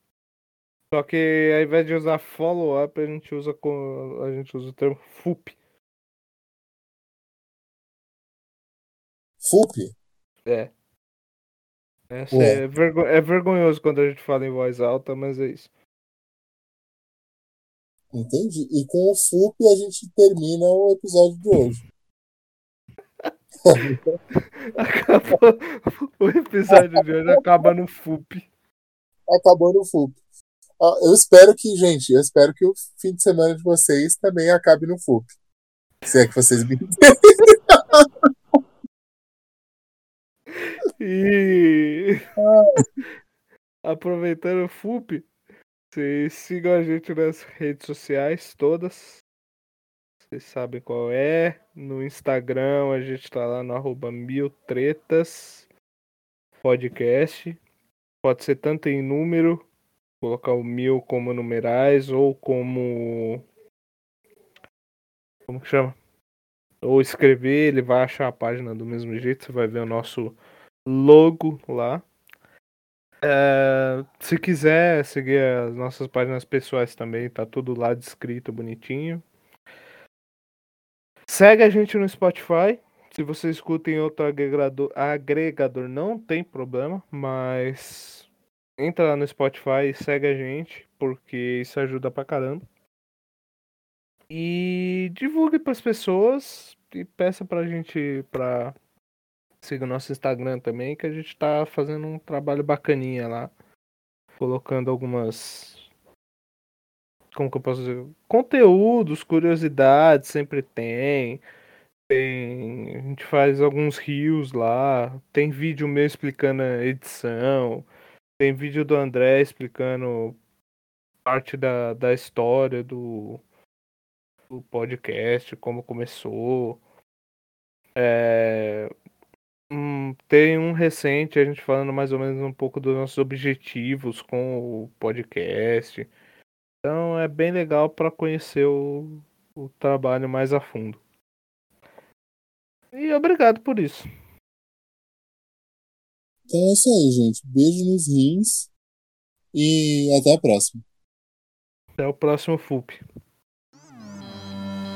Só que ao invés de usar follow-up, a gente usa com, a gente usa o termo FUP. FUP? É. É, é, vergo- é vergonhoso quando a gente fala em voz alta, mas é isso. Entendi. E com o FUP a gente termina o episódio de hoje. Acaba, o episódio de hoje acaba no FUP. acabou no FUP. Eu espero que, gente, eu espero que o fim de semana de vocês também acabe no FUP. Se é que vocês me E aproveitando o FUP, vocês sigam a gente nas redes sociais todas. Vocês sabem qual é. No Instagram a gente tá lá no arroba mil tretas podcast. Pode ser tanto em número, colocar o mil como numerais ou como. Como que chama? Ou escrever, ele vai achar a página do mesmo jeito, você vai ver o nosso logo lá. É, se quiser seguir as nossas páginas pessoais também, tá tudo lá descrito bonitinho. Segue a gente no Spotify. Se você escuta em outro agregador, agregador não tem problema, mas entra lá no Spotify e segue a gente, porque isso ajuda pra caramba. E divulgue pras pessoas e peça pra gente pra Siga o nosso Instagram também, que a gente tá fazendo um trabalho bacaninha lá. Colocando algumas. Como que eu posso dizer? Conteúdos, curiosidades, sempre tem. Tem. A gente faz alguns rios lá. Tem vídeo meu explicando a edição. Tem vídeo do André explicando parte da, da história do, do podcast, como começou. É, Hum, tem um recente, a gente falando mais ou menos um pouco dos nossos objetivos com o podcast. Então é bem legal para conhecer o, o trabalho mais a fundo. E obrigado por isso. Então é isso aí, gente. Beijo nos rins e até a próxima. Até o próximo FUP.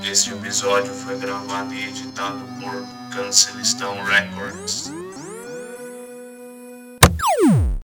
Este episódio foi gravado e editado por Cancelistão Records.